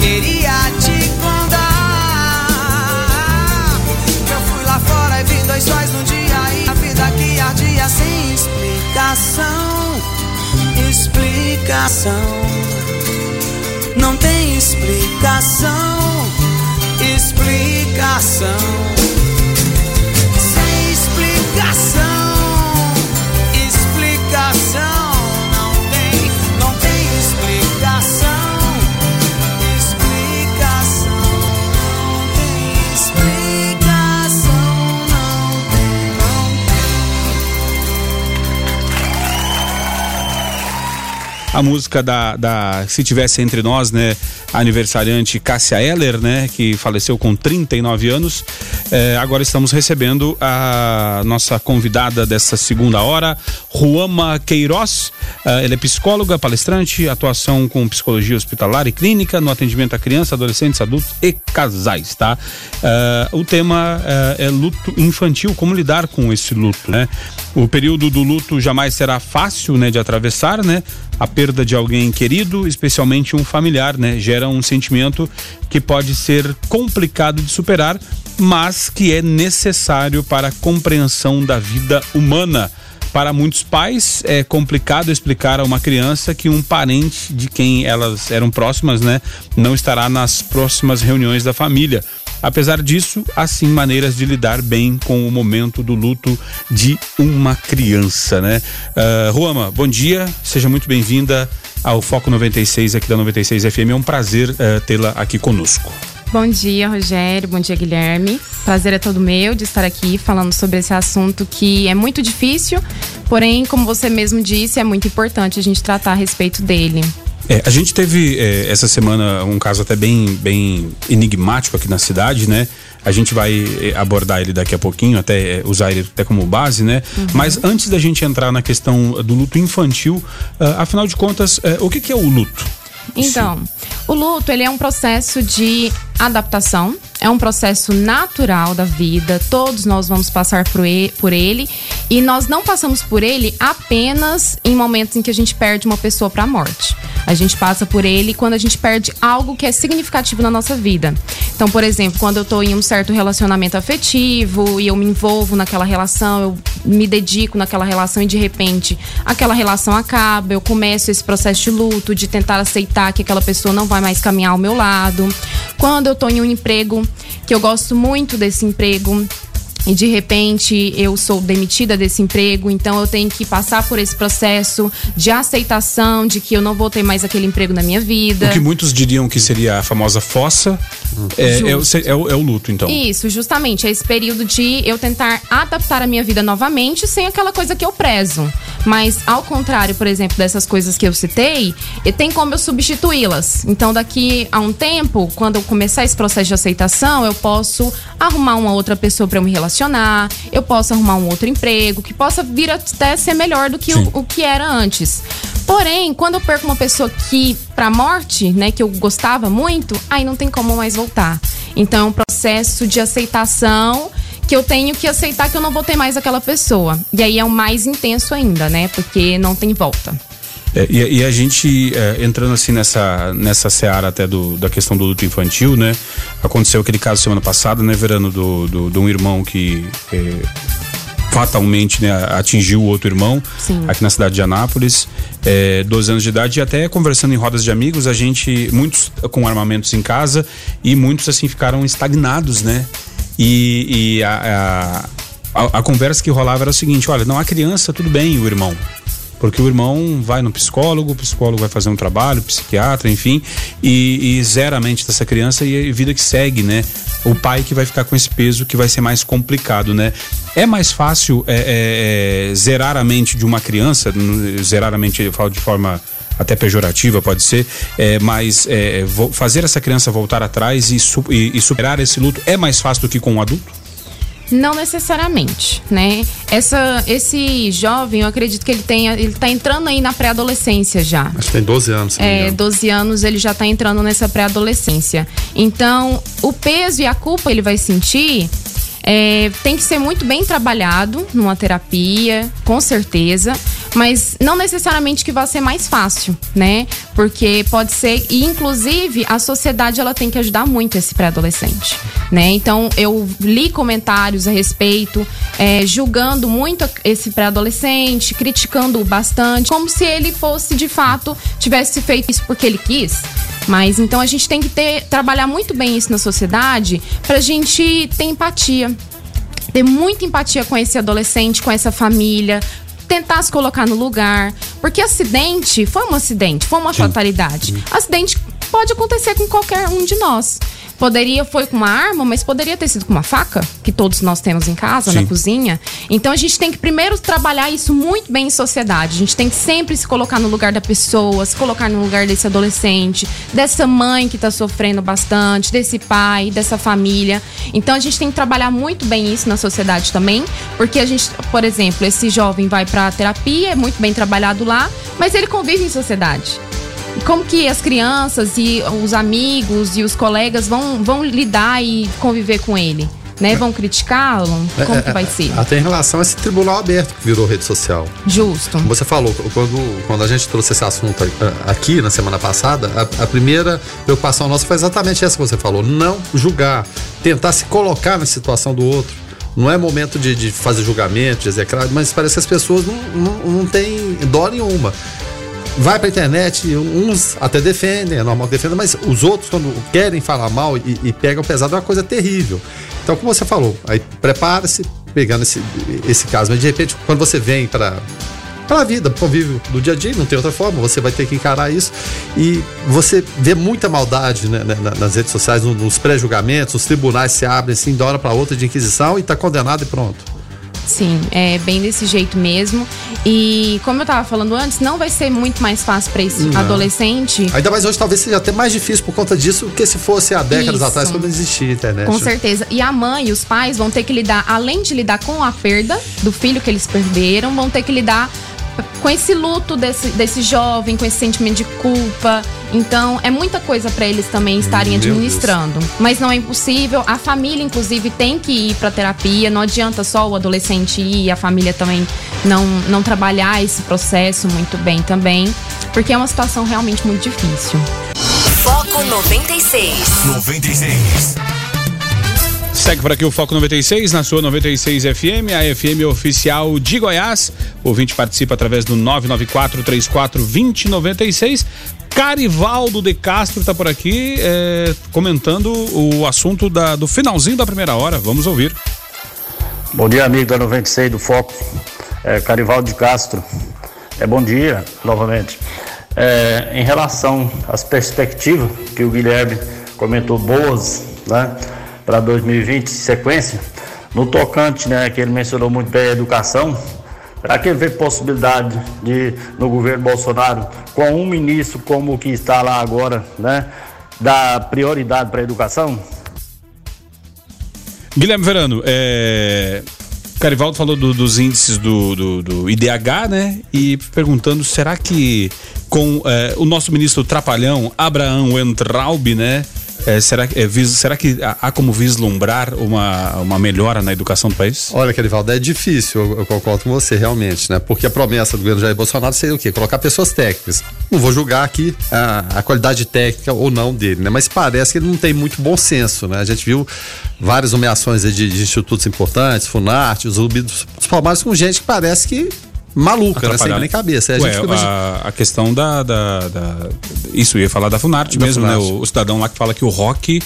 Queria te contar. Eu fui lá fora e vi dois sóis no dia e a vida que ardia sem explicação. Explicação. Não tem explicação. Explicação. Sem explicação. Explicação. A música da, da Se Tivesse Entre Nós, né? Aniversariante Cássia Eller, né? Que faleceu com 39 anos. É, agora estamos recebendo a nossa convidada dessa segunda hora, Ruama Queiroz. Ah, ela é psicóloga, palestrante, atuação com psicologia hospitalar e clínica no atendimento a crianças, adolescentes, adultos e casais, tá? Ah, o tema ah, é luto infantil, como lidar com esse luto, né? O período do luto jamais será fácil, né, de atravessar, né? A perda de alguém querido, especialmente um familiar, né, gera um sentimento que pode ser complicado de superar, mas que é necessário para a compreensão da vida humana. Para muitos pais é complicado explicar a uma criança que um parente de quem elas eram próximas, né, não estará nas próximas reuniões da família. Apesar disso, há sim maneiras de lidar bem com o momento do luto de uma criança, né? Uh, Ruama, bom dia, seja muito bem-vinda ao Foco 96 aqui da 96 FM. É um prazer uh, tê-la aqui conosco. Bom dia, Rogério. Bom dia, Guilherme. Prazer é todo meu de estar aqui falando sobre esse assunto que é muito difícil, porém, como você mesmo disse, é muito importante a gente tratar a respeito dele. É, a gente teve é, essa semana um caso até bem, bem enigmático aqui na cidade, né? A gente vai é, abordar ele daqui a pouquinho, até é, usar ele até como base, né? Mas antes da gente entrar na questão do luto infantil, ah, afinal de contas, é, o que, que é o luto? Então, o luto ele é um processo de adaptação, é um processo natural da vida. Todos nós vamos passar por ele e nós não passamos por ele apenas em momentos em que a gente perde uma pessoa para a morte. A gente passa por ele quando a gente perde algo que é significativo na nossa vida. Então, por exemplo, quando eu tô em um certo relacionamento afetivo e eu me envolvo naquela relação, eu me dedico naquela relação e de repente aquela relação acaba, eu começo esse processo de luto, de tentar aceitar que aquela pessoa não vai mais caminhar ao meu lado. Quando eu tô em um emprego que eu gosto muito desse emprego, e de repente eu sou demitida desse emprego, então eu tenho que passar por esse processo de aceitação de que eu não vou ter mais aquele emprego na minha vida. O que muitos diriam que seria a famosa fossa é, é o, é o- é o luto, então. Isso, justamente, é esse período de eu tentar adaptar a minha vida novamente sem aquela coisa que eu prezo. Mas, ao contrário, por exemplo, dessas coisas que eu citei, e tem como eu substituí-las. Então, daqui a um tempo, quando eu começar esse processo de aceitação, eu posso arrumar uma outra pessoa para eu me relacionar, eu posso arrumar um outro emprego, que possa vir até ser melhor do que o, o que era antes. Porém, quando eu perco uma pessoa que pra morte, né, que eu gostava muito, aí não tem como mais voltar. Então é um processo de aceitação que eu tenho que aceitar que eu não vou ter mais aquela pessoa. E aí é o mais intenso ainda, né? Porque não tem volta. É, e, e a gente, é, entrando assim nessa, nessa seara até do, da questão do luto infantil, né? Aconteceu aquele caso semana passada, né, Verano, do, do, de um irmão que é, fatalmente né, atingiu o outro irmão Sim. aqui na cidade de Anápolis, é, 12 anos de idade, e até conversando em rodas de amigos, a gente, muitos com armamentos em casa e muitos assim ficaram estagnados, né? E, e a, a, a- a conversa que rolava era o seguinte: olha, não, a criança, tudo bem, o irmão. Porque o irmão vai no psicólogo, o psicólogo vai fazer um trabalho, psiquiatra, enfim, e, e zera a mente dessa criança e a vida que segue, né? O pai que vai ficar com esse peso que vai ser mais complicado, né? É mais fácil é, é, é, zerar a mente de uma criança, zerar a mente, eu falo de forma até pejorativa pode ser, é, mas é, vo- fazer essa criança voltar atrás e, e- e superar esse luto é mais fácil do que com um adulto? Não necessariamente, né? Essa, esse jovem, eu acredito que ele tenha, ele tá entrando aí na pré-adolescência já. Acho que tem 12 anos. É, engano. 12 anos ele já tá entrando nessa pré-adolescência. Então, o peso e a culpa ele vai sentir é, tem que ser muito bem trabalhado numa terapia, com certeza, mas não necessariamente que vai ser mais fácil, né? Porque pode ser, e inclusive a sociedade ela tem que ajudar muito esse pré-adolescente, né? Então eu li comentários a respeito, é, julgando muito esse pré-adolescente, criticando bastante, como se ele fosse de fato tivesse feito isso porque ele quis. Mas então a gente tem que ter trabalhar muito bem isso na sociedade pra gente ter empatia. Ter muita empatia com esse adolescente, com essa família, tentar se colocar no lugar. Porque acidente foi um acidente, foi uma fatalidade. Acidente pode acontecer com qualquer um de nós. Poderia, foi com uma arma, mas poderia ter sido com uma faca, que todos nós temos em casa, Sim. na cozinha. Então a gente tem que primeiro trabalhar isso muito bem em sociedade. A gente tem que sempre se colocar no lugar da pessoa, se colocar no lugar desse adolescente, dessa mãe que tá sofrendo bastante, desse pai, dessa família. Então a gente tem que trabalhar muito bem isso na sociedade também, porque a gente, por exemplo, esse jovem vai pra terapia, é muito bem trabalhado lá, mas ele convive em sociedade. E como que as crianças e os amigos e os colegas vão, vão lidar e conviver com ele? Né? Vão criticá-lo? Como que vai ser? Até em relação a esse tribunal aberto que virou rede social. Justo. Como você falou, quando, quando a gente trouxe esse assunto aqui na semana passada, a, a primeira preocupação nossa foi exatamente essa que você falou: não julgar, tentar se colocar na situação do outro. Não é momento de, de fazer julgamento, de execrar, mas parece que as pessoas não, não, não têm dó nenhuma. Vai pra internet, uns até defendem, é normal que defendam, mas os outros, quando querem falar mal e, e pegam pesado, é uma coisa terrível. Então, como você falou, aí prepara-se, pegando esse, esse caso, mas de repente, quando você vem para para a vida, pro convívio do dia a dia, não tem outra forma, você vai ter que encarar isso. E você vê muita maldade né, né, na- nas redes sociais, no- nos pré-julgamentos, os tribunais se abrem assim, de hora para outra de inquisição e tá condenado e pronto. Sim, é bem desse jeito mesmo. E como eu tava falando antes, não vai ser muito mais fácil para esse Não. adolescente. Ainda mais hoje talvez seja até mais difícil por conta disso do que se fosse há décadas Isso. atrás, quando não existia a internet. Com certeza. E a mãe e os pais vão ter que lidar, além de lidar com a perda do filho que eles perderam, vão ter que lidar com esse luto desse, desse jovem, com esse sentimento de culpa. Então, é muita coisa para eles também estarem administrando. Mas não é impossível. A família, inclusive, tem que ir para terapia. Não adianta só o adolescente ir, a família também não, não trabalhar esse processo muito bem também. Porque é uma situação realmente muito difícil. Foco 96. 96. Segue por aqui o Foco 96, na sua 96 FM, a FM oficial de Goiás. O ouvinte participa através do 994-34-2096. Carivaldo de Castro está por aqui é, comentando o assunto da- do finalzinho da primeira hora. Vamos ouvir. Bom dia, amigo da 96 do Foco, é, Carivaldo de Castro. É, bom dia, novamente. É, em relação às perspectivas que o Guilherme comentou boas né, para 2020, sequência, no tocante, né, que ele mencionou muito bem a educação, será que ele vê possibilidade de, no governo Bolsonaro, com um ministro como o que está lá agora, né, dar prioridade para a educação? Guilherme Verano, é, Carivaldo falou do- dos índices do, do- do IDH, né? E perguntando, será que com é, o nosso ministro Trapalhão, Abraão Entraub, né? É, será, é, vis- será que há, como vislumbrar uma, uma melhora na educação do país? Olha, Carivaldo, é difícil, eu, eu concordo com você, realmente, né? Porque a promessa do governo Jair Bolsonaro seria o quê? Colocar pessoas técnicas. Não vou julgar aqui a, a qualidade técnica ou não dele, né? Mas parece que ele não tem muito bom senso, né? A gente viu várias nomeações de, de institutos importantes, Funarte, os Rubidos, os Palmares com gente que parece que maluca, né? Sem nem cabeça. A Ué, gente fica imaginando- a, a questão da, da, da- Isso, ia falar da Funarte Da mesmo, Funarte. né? O, o cidadão lá que fala que o rock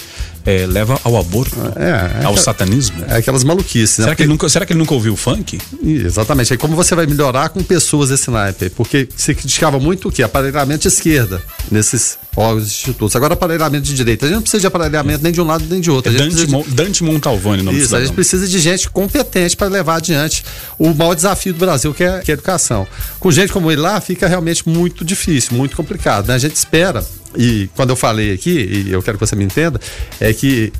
é, leva ao aborto, É, é ao aquela- satanismo. É aquelas maluquices, né? Será que, Porque- ele nunca, será que ele nunca ouviu funk? Exatamente. Aí como você vai melhorar com pessoas desse naipe? Porque se criticava muito o quê? Aparelhamento de esquerda nesses órgãos institutos. Agora aparelhamento de direita. A gente não precisa de aparelhamento nem de um lado nem de outro. É A Dante, de- Mon- Dante Montalvani, o nome do Isso, a gente precisa de gente competente para levar adiante o maior desafio do Brasil, que é, que é a educação. Com gente como ele lá, fica realmente muito difícil, muito complicado. né? A gente espera, e quando eu falei aqui, e eu quero que você me entenda, é que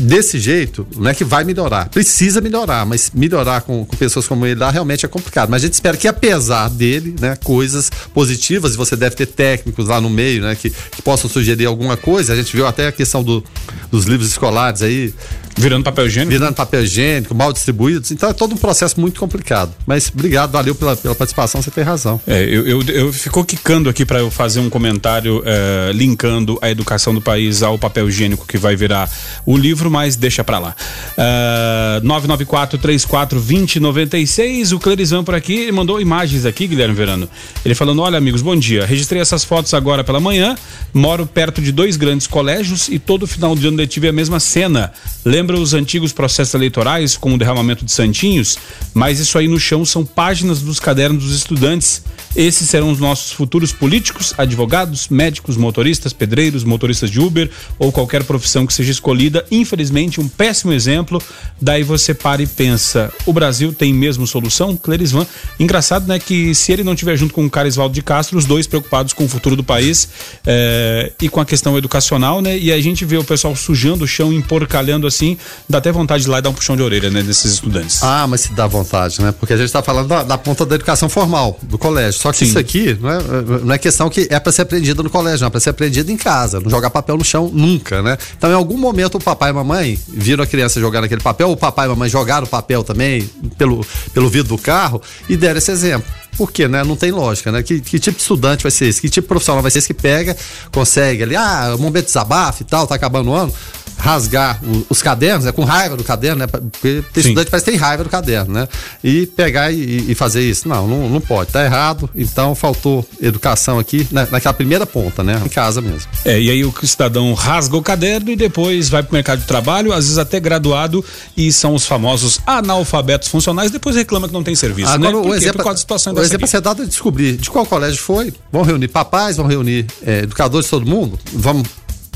desse jeito, não é que vai melhorar. Precisa melhorar, mas melhorar com, com pessoas como ele lá realmente é complicado. Mas a gente espera que, apesar dele, né, coisas positivas, e você deve ter técnicos lá no meio, né, que, que possam sugerir alguma coisa. A gente viu até a questão do, dos livros escolares aí. Virando papel higiênico? Virando papel higiênico, mal distribuídos. Então é todo um processo muito complicado. Mas obrigado, valeu pela, pela participação, você tem razão. É, eu, eu, eu ficou quicando aqui para eu fazer um comentário é, linkando a educação do país ao papel higiênico que vai virar o livro, mas deixa para lá. Uh, 994 34 2096 o Clerizão por aqui ele mandou imagens aqui, Guilherme Verano. Ele falando: Olha, amigos, bom dia. Registrei essas fotos agora pela manhã. Moro perto de dois grandes colégios e todo final de ano letivo é a mesma cena. Lembra os antigos processos eleitorais com o derramamento de santinhos? Mas isso aí no chão são páginas dos cadernos dos estudantes. Esses serão os nossos futuros políticos, advogados, médicos, motoristas, pedreiros, motoristas de Uber ou qualquer profissão que seja escolhida. Infelizmente, um péssimo exemplo. Daí você para e pensa: o Brasil tem mesmo solução? Clerisvan. Engraçado, né? Que se ele não tiver junto com o Carisvaldo de Castro, os dois preocupados com o futuro do país é, e com a questão educacional, né? E a gente vê o pessoal sujando o chão, emporcalhando assim, dá até vontade de ir lá e dar um puxão de orelha, né? Nesses estudantes. Ah, mas se dá vontade, né? Porque a gente está falando da, da, ponta da educação formal, do colégio. Só que Sim. isso aqui não é, não é questão que é para ser aprendida no colégio, não é para ser aprendida em casa, não jogar papel no chão nunca, né? Então, em algum momento, o papai e a mamãe viram a criança jogar naquele papel, o papai e a mamãe jogaram o papel também pelo, pelo vidro do carro e deram esse exemplo. Por quê, né? Não tem lógica, né? Que, que, tipo de estudante vai ser esse? Que tipo de profissional vai ser esse que pega, consegue ali, ah, momento de desabafo e tal, tá acabando o ano rasgar o, os cadernos, é com raiva do caderno, né? Porque tem estudante que parece que tem raiva do caderno, né? E pegar e, e, fazer isso. Não, não, não pode, tá errado. Então faltou educação aqui na, naquela primeira ponta, né? Em casa mesmo. É, e aí o cidadão rasga o caderno e depois vai pro mercado de trabalho, às vezes até graduado, e são os famosos analfabetos funcionais, depois reclama que não tem serviço. Agora, né? o exemplo, o exemplo é dado a descobrir de qual colégio foi. Vão reunir papais, vão reunir é, educadores de todo mundo, vamos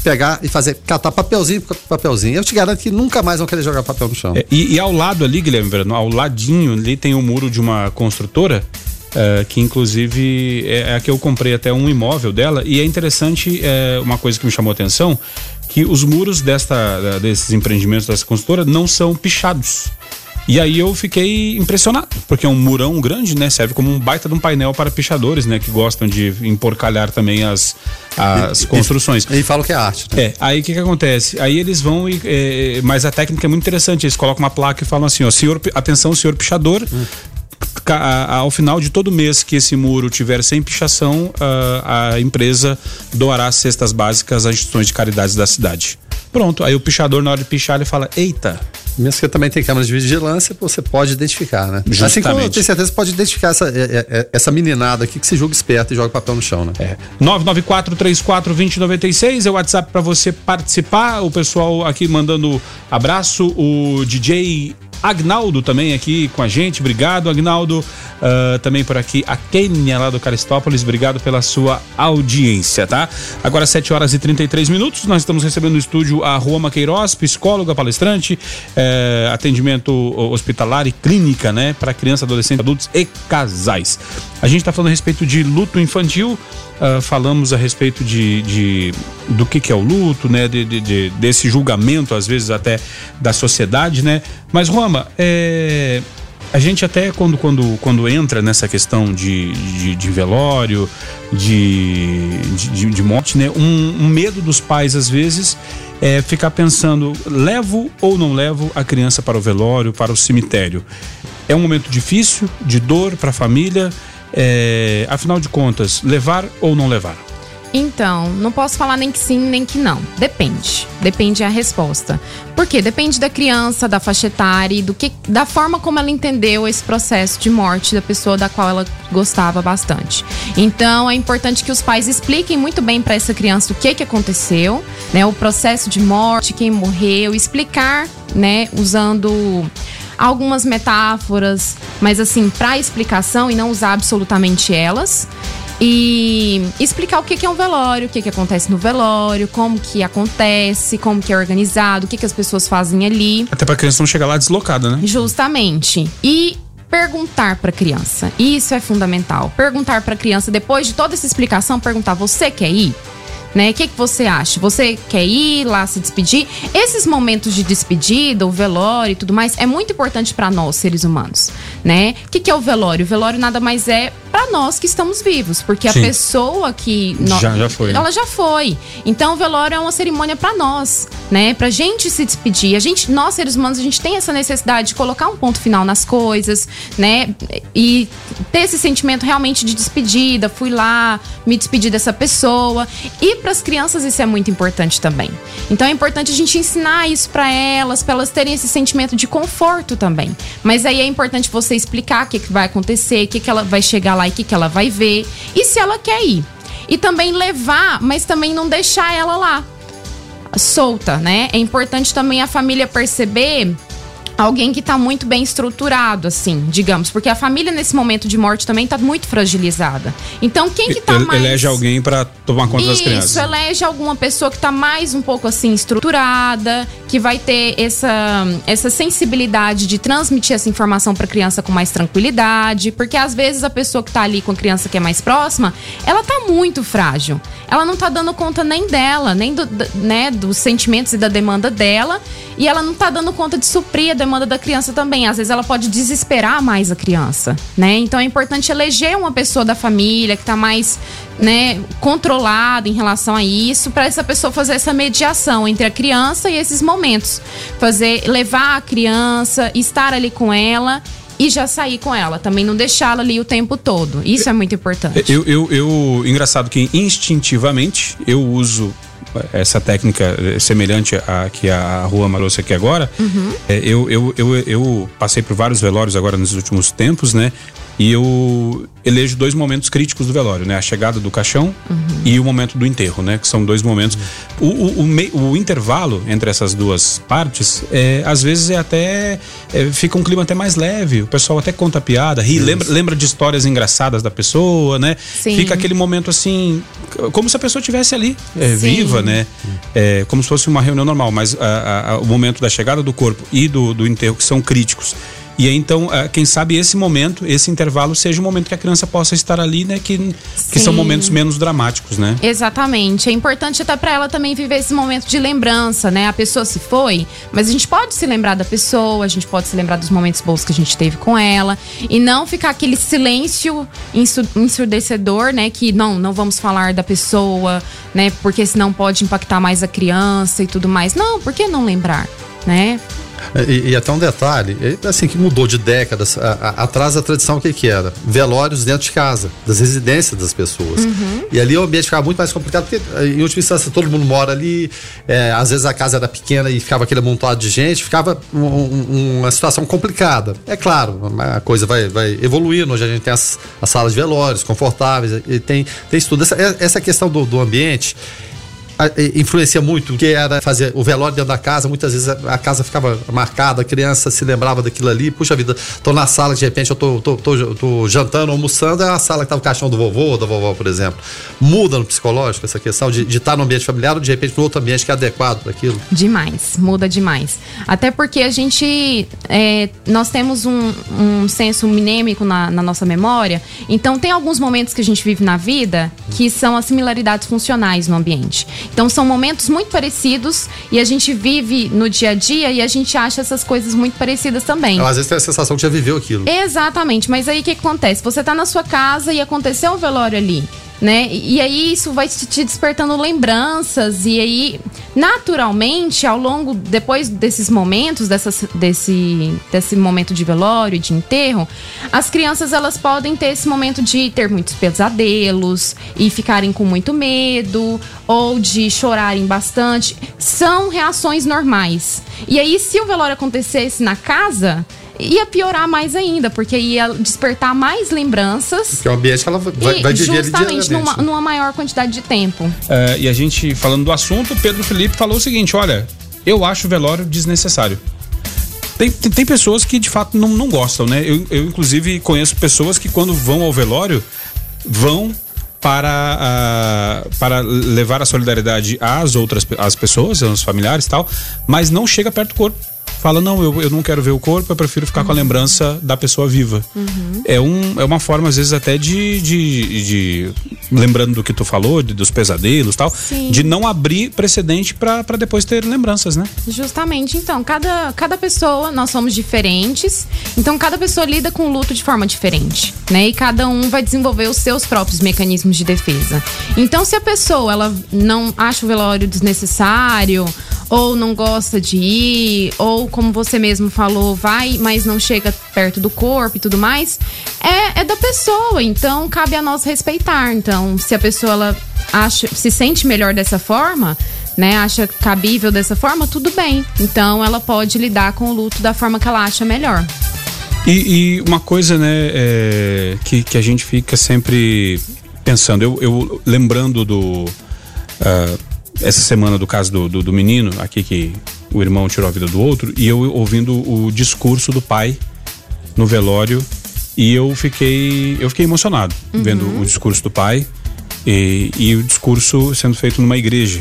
pegar e fazer, catar papelzinho por papelzinho. Eu te garanto que nunca mais vão querer jogar papel no chão. É, e, e, ao lado ali, Guilherme ao ladinho ali tem o um muro de uma construtora. Uh, que inclusive é, é a que eu comprei até um imóvel dela e é interessante é, uma coisa que me chamou a atenção que os muros desta desses empreendimentos dessa construtora não são pichados e aí eu fiquei impressionado, porque é um murão grande, né? Serve como um baita de um painel para pichadores, né? Que gostam de emporcalhar também as, as e, construções. E, e falam que é arte. Né? É, aí o que que acontece? Aí eles vão e... É, mas a técnica é muito interessante, eles colocam uma placa e falam assim, ó, senhor, atenção, senhor pichador, hum ao final de todo mês que esse muro tiver sem pichação, a empresa doará cestas básicas às instituições de caridade da cidade. Pronto, aí o pichador, na hora de pichar, ele fala: Eita, mesmo que também tem câmeras de vigilância, você pode identificar, né? Justamente. Assim como eu tenho certeza que pode identificar essa, é, é, é, essa meninada aqui que se julga esperto e joga papel no chão, né? É. 994-34-2096 é o WhatsApp para você participar. O pessoal aqui mandando abraço. O DJ Agnaldo também aqui com a gente, obrigado Agnaldo. Uh, também por aqui a Kênia lá do Caristópolis, obrigado pela sua audiência, tá? Agora 7 horas e 33 minutos, nós estamos recebendo no estúdio a Roma Queiroz, psicóloga, palestrante, eh, atendimento hospitalar e clínica, né? Para criança, adolescente, adultos e casais. A gente está falando a respeito de luto infantil, uh, falamos a respeito de, de do que, que é o luto, né? De, de, de, desse julgamento, às vezes até da sociedade, né? Mas, Roma, é, a gente até quando, quando, quando entra nessa questão de, de, de velório, de, de, de, morte, né? Um, um, medo dos pais, às vezes, é ficar pensando: levo ou não levo a criança para o velório, para o cemitério? É um momento difícil, de dor para a família. É, afinal de contas, levar ou não levar? Então, não posso falar nem que sim, nem que não. Depende. Depende a resposta. Por quê? Depende da criança, da faixa etária, do que, da forma como ela entendeu esse processo de morte da pessoa da qual ela gostava bastante. Então, é importante que os pais expliquem muito bem para essa criança o que que aconteceu, né? O processo de morte, quem morreu, explicar, né? Usando algumas metáforas, mas assim, para explicação e não usar absolutamente elas e explicar o que é um velório, o que, que acontece no velório, como que acontece, como que é organizado, o que, que as pessoas fazem ali. Até para a criança não chegar lá deslocada, né? Justamente. E perguntar para a criança. Isso é fundamental. Perguntar para a criança depois de toda essa explicação, perguntar: "Você quer ir?" Né? O que, que você acha? Você quer ir lá se despedir? Esses momentos de despedida, o velório e tudo mais, é muito importante para nós, seres humanos, né? O que, que é o velório? O velório nada mais é para nós que estamos vivos, porque Sim. a pessoa que no- Já- já foi. ela já foi. Então o velório é uma cerimônia para nós, né? Pra gente se despedir. A gente, nós seres humanos, a gente tem essa necessidade de colocar um ponto final nas coisas, né? E ter esse sentimento realmente de despedida, fui lá, me despedi dessa pessoa. E para as crianças isso é muito importante também. Então é importante a gente ensinar isso para elas, para elas terem esse sentimento de conforto também. Mas aí é importante você explicar o que, que vai acontecer, o que, que ela vai chegar lá e o que, que ela vai ver. E se ela quer ir. E também levar, mas também não deixar ela lá solta, né? É importante também a família perceber alguém que tá muito bem estruturado, assim, digamos, porque a família nesse momento de morte também tá muito fragilizada. Então, quem que tá Ele- mais Elege alguém pra tomar conta das isso, crianças. elege alguma pessoa que tá mais um pouco assim estruturada, que vai ter essa, essa sensibilidade de transmitir essa informação pra criança com mais tranquilidade, porque às vezes a pessoa que tá ali com a criança que é mais próxima, ela tá muito frágil. Ela não tá dando conta nem dela, nem do, né, dos sentimentos e da demanda dela, e ela não tá dando conta de suprir a demanda da criança também. Às vezes ela pode desesperar mais a criança, né? Então é importante eleger uma pessoa da família que tá mais, né, controlada em relação a isso, para essa pessoa fazer essa mediação entre a criança e esses momentos. Fazer levar a criança, estar ali com ela e já sair com ela, também não deixá-la ali o tempo todo. Isso é muito importante. Eu, eu, eu, engraçado que instintivamente eu uso essa técnica semelhante à que a Rua Maroça aqui agora. É, eu, eu, eu, eu passei por vários velórios agora nos últimos tempos, né? E eu elejo dois momentos críticos do velório, né? A chegada do caixão e o momento do enterro, né? Que são dois momentos. O, o, o, mei- o intervalo entre essas duas partes, é, às vezes é até. é, fica um clima até mais leve. O pessoal até conta piada, ri, lembra, lembra de histórias engraçadas da pessoa, né? Sim. Fica aquele momento assim, como se a pessoa estivesse ali, é, viva, né? É, como se fosse uma reunião normal, mas a- a- a- o momento da chegada do corpo e do, do enterro que são críticos. E aí, então, ah, quem sabe esse momento, esse intervalo, seja o momento que a criança possa estar ali, né? Que, que são momentos menos dramáticos, né? Exatamente. É importante até para ela também viver esse momento de lembrança, né? A pessoa se foi, mas a gente pode se lembrar da pessoa, a gente pode se lembrar dos momentos bons que a gente teve com ela e não ficar aquele silêncio ensu- ensurdecedor, né? Que não, não vamos falar da pessoa, né? Porque senão pode impactar mais a criança e tudo mais. Não, por que não lembrar, né? E, e até um detalhe, assim, que mudou de décadas. a- a- atrás da tradição, o que que era? Velórios dentro de casa, das residências das pessoas. E ali o ambiente ficava muito mais complicado, porque em última instância todo mundo mora ali, é, às vezes a casa era pequena e ficava aquele amontoado de gente, ficava um- um- uma situação complicada. É claro, a coisa vai, vai evoluindo, hoje a gente tem as, as salas de velórios confortáveis, e tem, tem isso tudo. Essa, essa questão do, do ambiente a- influencia muito, que era fazer o velório dentro da casa, muitas vezes a, casa ficava marcada, a criança se lembrava daquilo ali, puxa vida, tô na sala, de repente eu tô, tô, tô, tô jantando, almoçando, é a sala que tava o caixão do vovô da vovó, por exemplo. Muda no psicológico essa questão de estar no ambiente familiar ou de repente no outro ambiente que é adequado para aquilo. Demais, muda demais. Até porque a gente. é, nós temos um, um senso minêmico na, na nossa memória. Então, tem alguns momentos que a gente vive na vida que são as similaridades funcionais no ambiente. Então, são momentos muito parecidos e a gente vive no dia a dia e a gente acha essas coisas muito parecidas também. Então, às vezes tem a sensação que já viveu aquilo. Exatamente, mas aí o que, que acontece? Você tá na sua casa e aconteceu um velório ali, né? E aí isso vai te despertando lembranças, e aí, naturalmente, ao longo, depois desses momentos, dessas, desse, desse momento de velório, de enterro, as crianças elas podem ter esse momento de ter muitos pesadelos e ficarem com muito medo, ou de chorarem bastante. São reações normais. E aí, se o velório acontecesse na casa, ia piorar mais ainda, porque ia despertar mais lembranças. Que é um ambiente que ela vai, e vai viver justamente numa, numa maior quantidade de tempo. É, e a gente, falando do assunto, Pedro Felipe falou o seguinte: olha, eu acho o velório desnecessário. Tem, tem, tem pessoas que de fato não, não gostam, né? Eu, eu, inclusive, conheço pessoas que quando vão ao velório, vão para, para levar a solidariedade às outras às pessoas, aos familiares e tal, mas não chega perto do corpo. Fala: não, eu, eu não quero ver o corpo, eu prefiro ficar com a lembrança da pessoa viva. É, um, é uma forma, às vezes, até de. de, de- lembrando do que tu falou, de- dos pesadelos e tal, Sim. de não abrir precedente pra depois ter lembranças, né? Justamente, então, cada, cada pessoa, nós somos diferentes, então cada pessoa lida com o luto de forma diferente, né? E cada um vai desenvolver os seus próprios mecanismos de defesa. Então, se a pessoa, ela não acha o velório desnecessário, ou não gosta de ir, ou como você mesmo falou, vai, mas não chega perto do corpo e tudo mais, é, é da pessoa, então cabe a nós respeitar. Então, se a pessoa, ela acha, se sente melhor dessa forma, né, acha cabível dessa forma, tudo bem. Então ela pode lidar com o luto da forma que ela acha melhor. E, e uma coisa, né, é, que, que a gente fica sempre pensando, eu, eu lembrando do. ah, essa semana do caso do, do, do menino, aqui que o irmão tirou a vida do outro, e eu ouvindo o discurso do pai no velório, e eu fiquei. Eu fiquei emocionado vendo o discurso do pai e, e o discurso sendo feito numa igreja.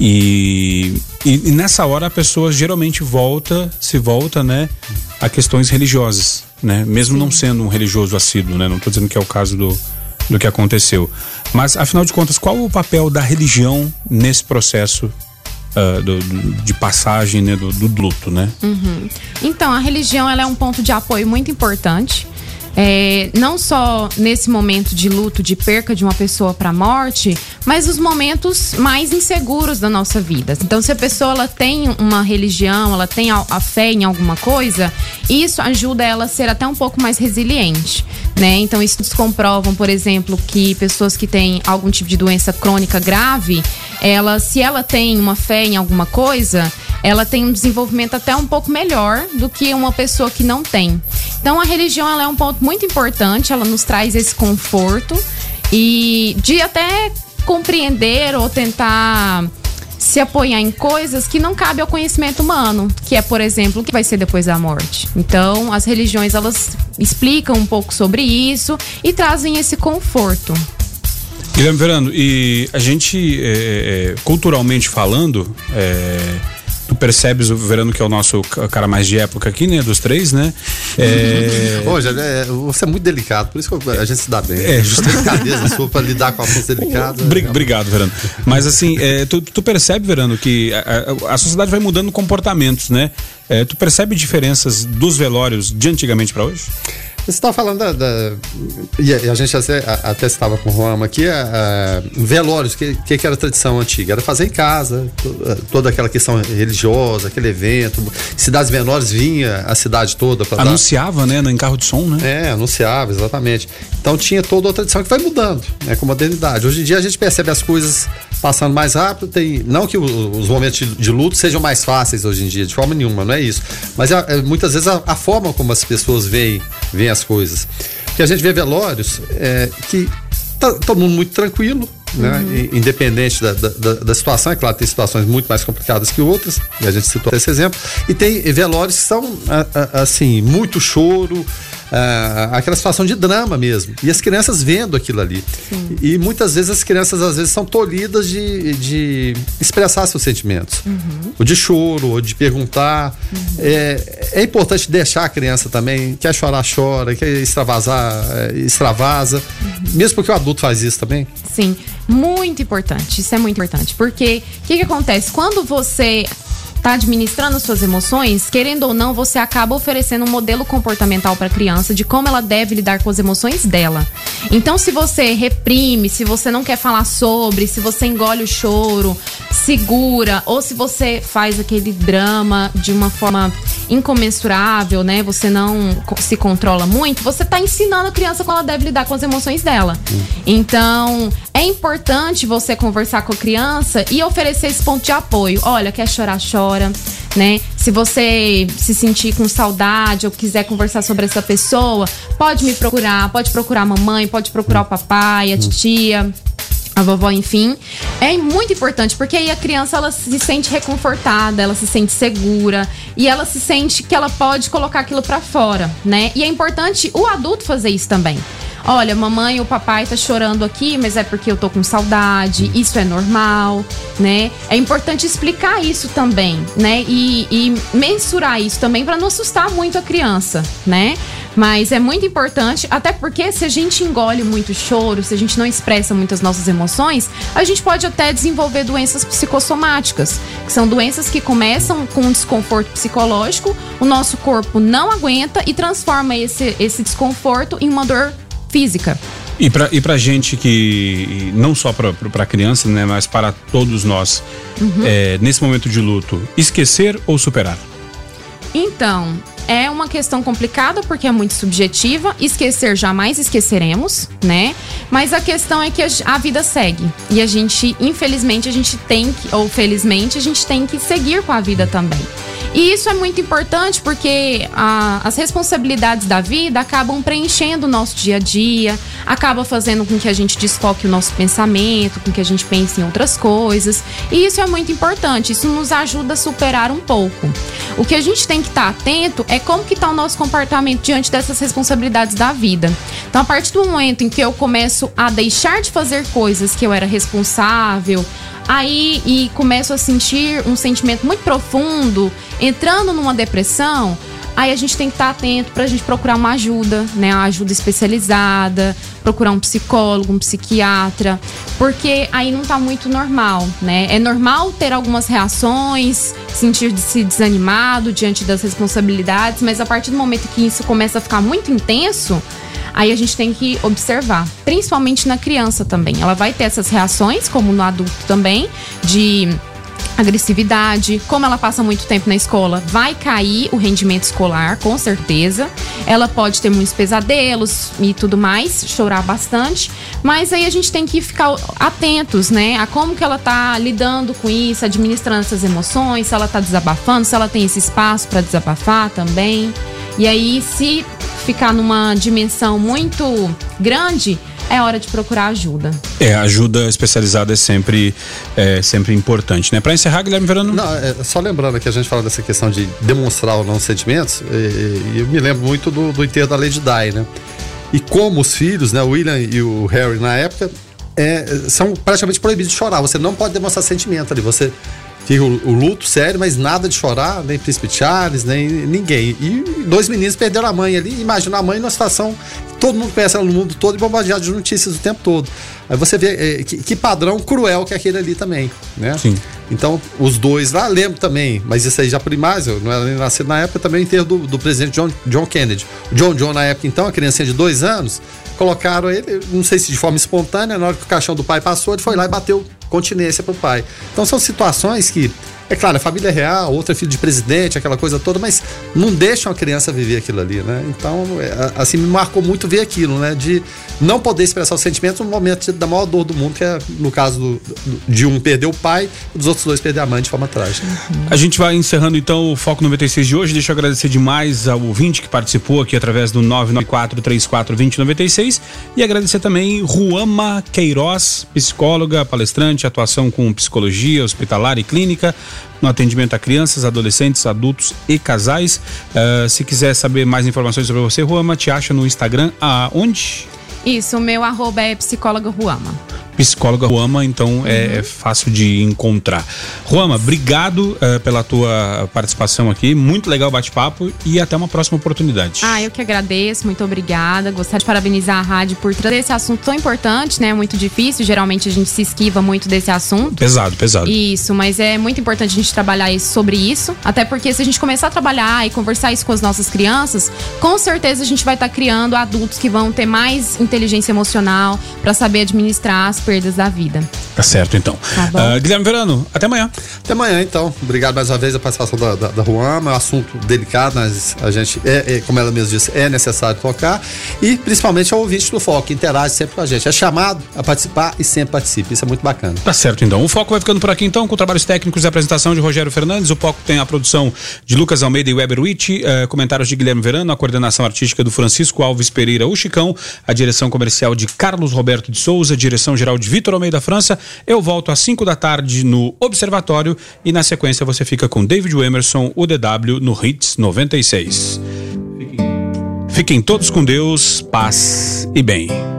E, e, e nessa hora a pessoa geralmente volta, se volta, né, a questões religiosas, né? Mesmo não sendo um religioso assíduo, né? Não estou dizendo que é o caso do, do que aconteceu. Mas, afinal de contas, qual o papel da religião nesse processo ah, do- do- de passagem né, do, do luto, né? Então, a religião ela é um ponto de apoio muito importante. É, não só nesse momento de luto, de perca de uma pessoa para a morte, mas os momentos mais inseguros da nossa vida. Então, se a pessoa ela tem uma religião, ela tem a, a fé em alguma coisa, isso ajuda ela a ser até um pouco mais resiliente. Né? Então, estudos comprovam, por exemplo, que pessoas que têm algum tipo de doença crônica grave, ela, se ela tem uma fé em alguma coisa, ela tem um desenvolvimento até um pouco melhor do que uma pessoa que não tem. Então a religião ela é um ponto muito importante, ela nos traz esse conforto e de até compreender ou tentar se apoiar em coisas que não cabe ao conhecimento humano, que é, por exemplo, o que vai ser depois da morte. Então, as religiões elas explicam um pouco sobre isso e trazem esse conforto. Guilherme Verano, e a gente, é, culturalmente falando, é, tu percebes o Verano que é o nosso ca- cara mais de época aqui, né? Dos três, né? É, Hoje, é, você é muito delicado, por isso que a gente se dá bem. É, justamente. delicadeza sua pra lidar com assuntos delicados. Bri- Obrigado, Verano. Mas assim, é, tu, tu percebe, Verano, que a, a- a sociedade vai mudando comportamentos, né? É, tu percebe diferenças dos velórios de antigamente pra hoje? Você estava falando da. da- e, a, a gente até, a- estava com o Roma aqui, a, a- velórios, o que, que, era a tradição antiga? Era fazer em casa, eh, toda aquela questão religiosa, aquele evento. Cidades menores vinha a cidade toda para dar. Anunciava, né? No carro de som, né? É, anunciava, exatamente. Então tinha toda outra tradição que vai mudando, né, com a modernidade. Hoje em dia a gente percebe as coisas passando mais rápido, tem, não que os momentos de, luto sejam mais fáceis hoje em dia, de forma nenhuma, não é isso. Mas é, é, muitas vezes a, a forma como as pessoas veem, veem as coisas. Porque a gente vê velórios é, que tá todo mundo muito tranquilo, né? I- Independente da, da- da- situação, é claro, tem situações muito mais complicadas que outras, e a gente citou esse exemplo. E tem velórios que são, assim, muito choro, ah, aquela situação de drama mesmo. E as crianças vendo aquilo ali. E muitas vezes as crianças, às vezes, são tolhidas de, de expressar seus sentimentos. Ou de choro, ou de perguntar. É, é importante deixar a criança também, quer chorar, chora, quer extravasar, é, extravasa. Mesmo porque o adulto faz isso também. Sim, muito importante. Isso é muito importante. Porque o que, que acontece? Quando você tá administrando suas emoções, querendo ou não, você acaba oferecendo um modelo comportamental para a criança de como ela deve lidar com as emoções dela. Então, se você reprime, se você não quer falar sobre, se você engole o choro, segura, ou se você faz aquele drama de uma forma incomensurável, né? Você não se controla muito, você tá ensinando a criança como ela deve lidar com as emoções dela. Então, é importante você conversar com a criança e oferecer esse ponto de apoio. Olha, quer chorar, chora, né? Se você se sentir com saudade ou quiser conversar sobre essa pessoa, pode me procurar, pode procurar a mamãe, pode procurar o papai, a titia a vovó, enfim, é muito importante porque aí a criança ela se sente reconfortada, ela se sente segura e ela se sente que ela pode colocar aquilo pra fora, né? E é importante o adulto fazer isso também. Olha, mamãe ou papai tá chorando aqui, mas é porque eu tô com saudade, isso é normal, né? É importante explicar isso também, né? E, e mensurar isso também para não assustar muito a criança, né? Mas é muito importante, até porque se a gente engole muito choro, se a gente não expressa muitas nossas emoções, a gente pode até desenvolver doenças psicossomáticas, que são doenças que começam com um desconforto psicológico, o nosso corpo não aguenta e transforma esse, esse desconforto em uma dor física. E para e pra gente que, não só para criança, né, mas para todos nós, uhum. é, nesse momento de luto, esquecer ou superar? Então, é uma questão complicada porque é muito subjetiva. Esquecer jamais esqueceremos, né? Mas a questão é que a, vida segue e a gente, infelizmente, a gente tem que, ou felizmente, a gente tem que seguir com a vida também. E isso é muito importante porque a, as responsabilidades da vida acabam preenchendo o nosso dia a dia, acaba fazendo com que a gente desfoque o nosso pensamento, com que a gente pense em outras coisas. E isso é muito importante, isso nos ajuda a superar um pouco. O que a gente tem que estar atento é como que está o nosso comportamento diante dessas responsabilidades da vida. Então, a partir do momento em que eu começo a deixar de fazer coisas que eu era responsável, aí e começo a sentir um sentimento muito profundo, entrando numa depressão, aí a gente tem que estar atento para a gente procurar uma ajuda, né? Uma ajuda especializada, procurar um psicólogo, um psiquiatra, porque aí não está muito normal, né? É normal ter algumas reações, sentir-se desanimado diante das responsabilidades, mas a partir do momento que isso começa a ficar muito intenso, Aí a gente tem que observar, principalmente na criança também. Ela vai ter essas reações, como no adulto também, de agressividade, como ela passa muito tempo na escola, vai cair o rendimento escolar, com certeza. Ela pode ter muitos pesadelos e tudo mais, chorar bastante, mas aí a gente tem que ficar atentos, né, a como que ela tá lidando com isso, administrando essas emoções, se ela tá desabafando, se ela tem esse espaço para desabafar também. E aí, se ficar numa dimensão muito grande, é hora de procurar ajuda. É, ajuda especializada é sempre, é sempre importante, né? Para encerrar, Guilherme Verano. Não, é, só lembrando que a gente fala dessa questão de demonstrar ou não sentimentos, e, eu me lembro muito do, do enterro da Lady Di, né? E como os filhos, né, o William e o Harry na época, é, são praticamente proibidos de chorar. Você não pode demonstrar sentimento ali. Você Fica o, o, luto sério, mas nada de chorar, nem Príncipe Charles, nem ninguém. E dois meninos perderam a mãe ali. Imagina a mãe numa situação todo mundo conhece ela no mundo todo e bombardeado de notícias o tempo todo. Aí você vê é, que, que, padrão cruel que é aquele ali também, né? Sim. Então, os dois lá, lembro também, mas isso aí já por mais, eu não era nem nascido na época, também o enterro do, do presidente John, John Kennedy. O John John, na época, então, a criancinha de dois anos, colocaram ele, não sei se de forma espontânea, na hora que o caixão do pai passou, ele foi lá e bateu continência pro pai. Então, são situações que é claro, a família é real, outra é filho de presidente, aquela coisa toda, mas não deixam a criança viver aquilo ali, né? Então, é, assim, me marcou muito ver aquilo, né? De não poder expressar os sentimentos no momento da maior dor do mundo, que é no caso do, de um perder o pai, dos outros dois perder a mãe de forma trágica. A gente vai encerrando então o Foco 96 de hoje. Deixa eu agradecer demais ao ouvinte que participou aqui através do 994-34-2096 e agradecer também Ruama Queiroz, psicóloga, palestrante, atuação com psicologia hospitalar e clínica no atendimento a crianças, adolescentes, adultos e casais. Uh, se quiser saber mais informações sobre você, Ruama, te acha no Instagram aonde? Isso, o meu arroba é psicóloga Ruama psicóloga Ruama, então é, é, fácil de encontrar. Ruama, obrigado uh, pela tua participação aqui, muito legal o bate-papo e até uma próxima oportunidade. Ah, eu que agradeço, muito obrigada. Gostaria de parabenizar a rádio por trazer esse assunto tão importante, né? Muito difícil, geralmente a gente se esquiva muito desse assunto. Pesado, pesado. Isso, mas é muito importante a gente trabalhar isso, sobre isso, até porque se a gente começar a trabalhar e conversar isso com as nossas crianças, com certeza a gente vai estar tá criando adultos que vão ter mais inteligência emocional para saber administrar as perdas da vida. Tá certo, então. Tá uh, Guilherme Verano, até amanhã. Até amanhã, então. Obrigado mais uma vez a participação da, da, da Ruama. É um assunto delicado, mas a gente, é, é, como ela mesma disse, é necessário tocar. E principalmente ao ouvinte do Foco, que interage sempre com a gente. É chamado a participar e sempre participe. Isso é muito bacana. Tá certo, então. O Foco vai ficando por aqui, então, com trabalhos técnicos e apresentação de Rogério Fernandes. O Foco tem a produção de Lucas Almeida e Weber Witt, uh, comentários de Guilherme Verano, a coordenação artística do Francisco Alves Pereira, o Chicão, a direção comercial de Carlos Roberto de Souza, direção geral de Vitor Almeida França. Eu volto às 5 da tarde no Observatório e na sequência você fica com David Emerson, o DW, no Hits 96. Fiquem Fiquem todos com Deus, paz e bem.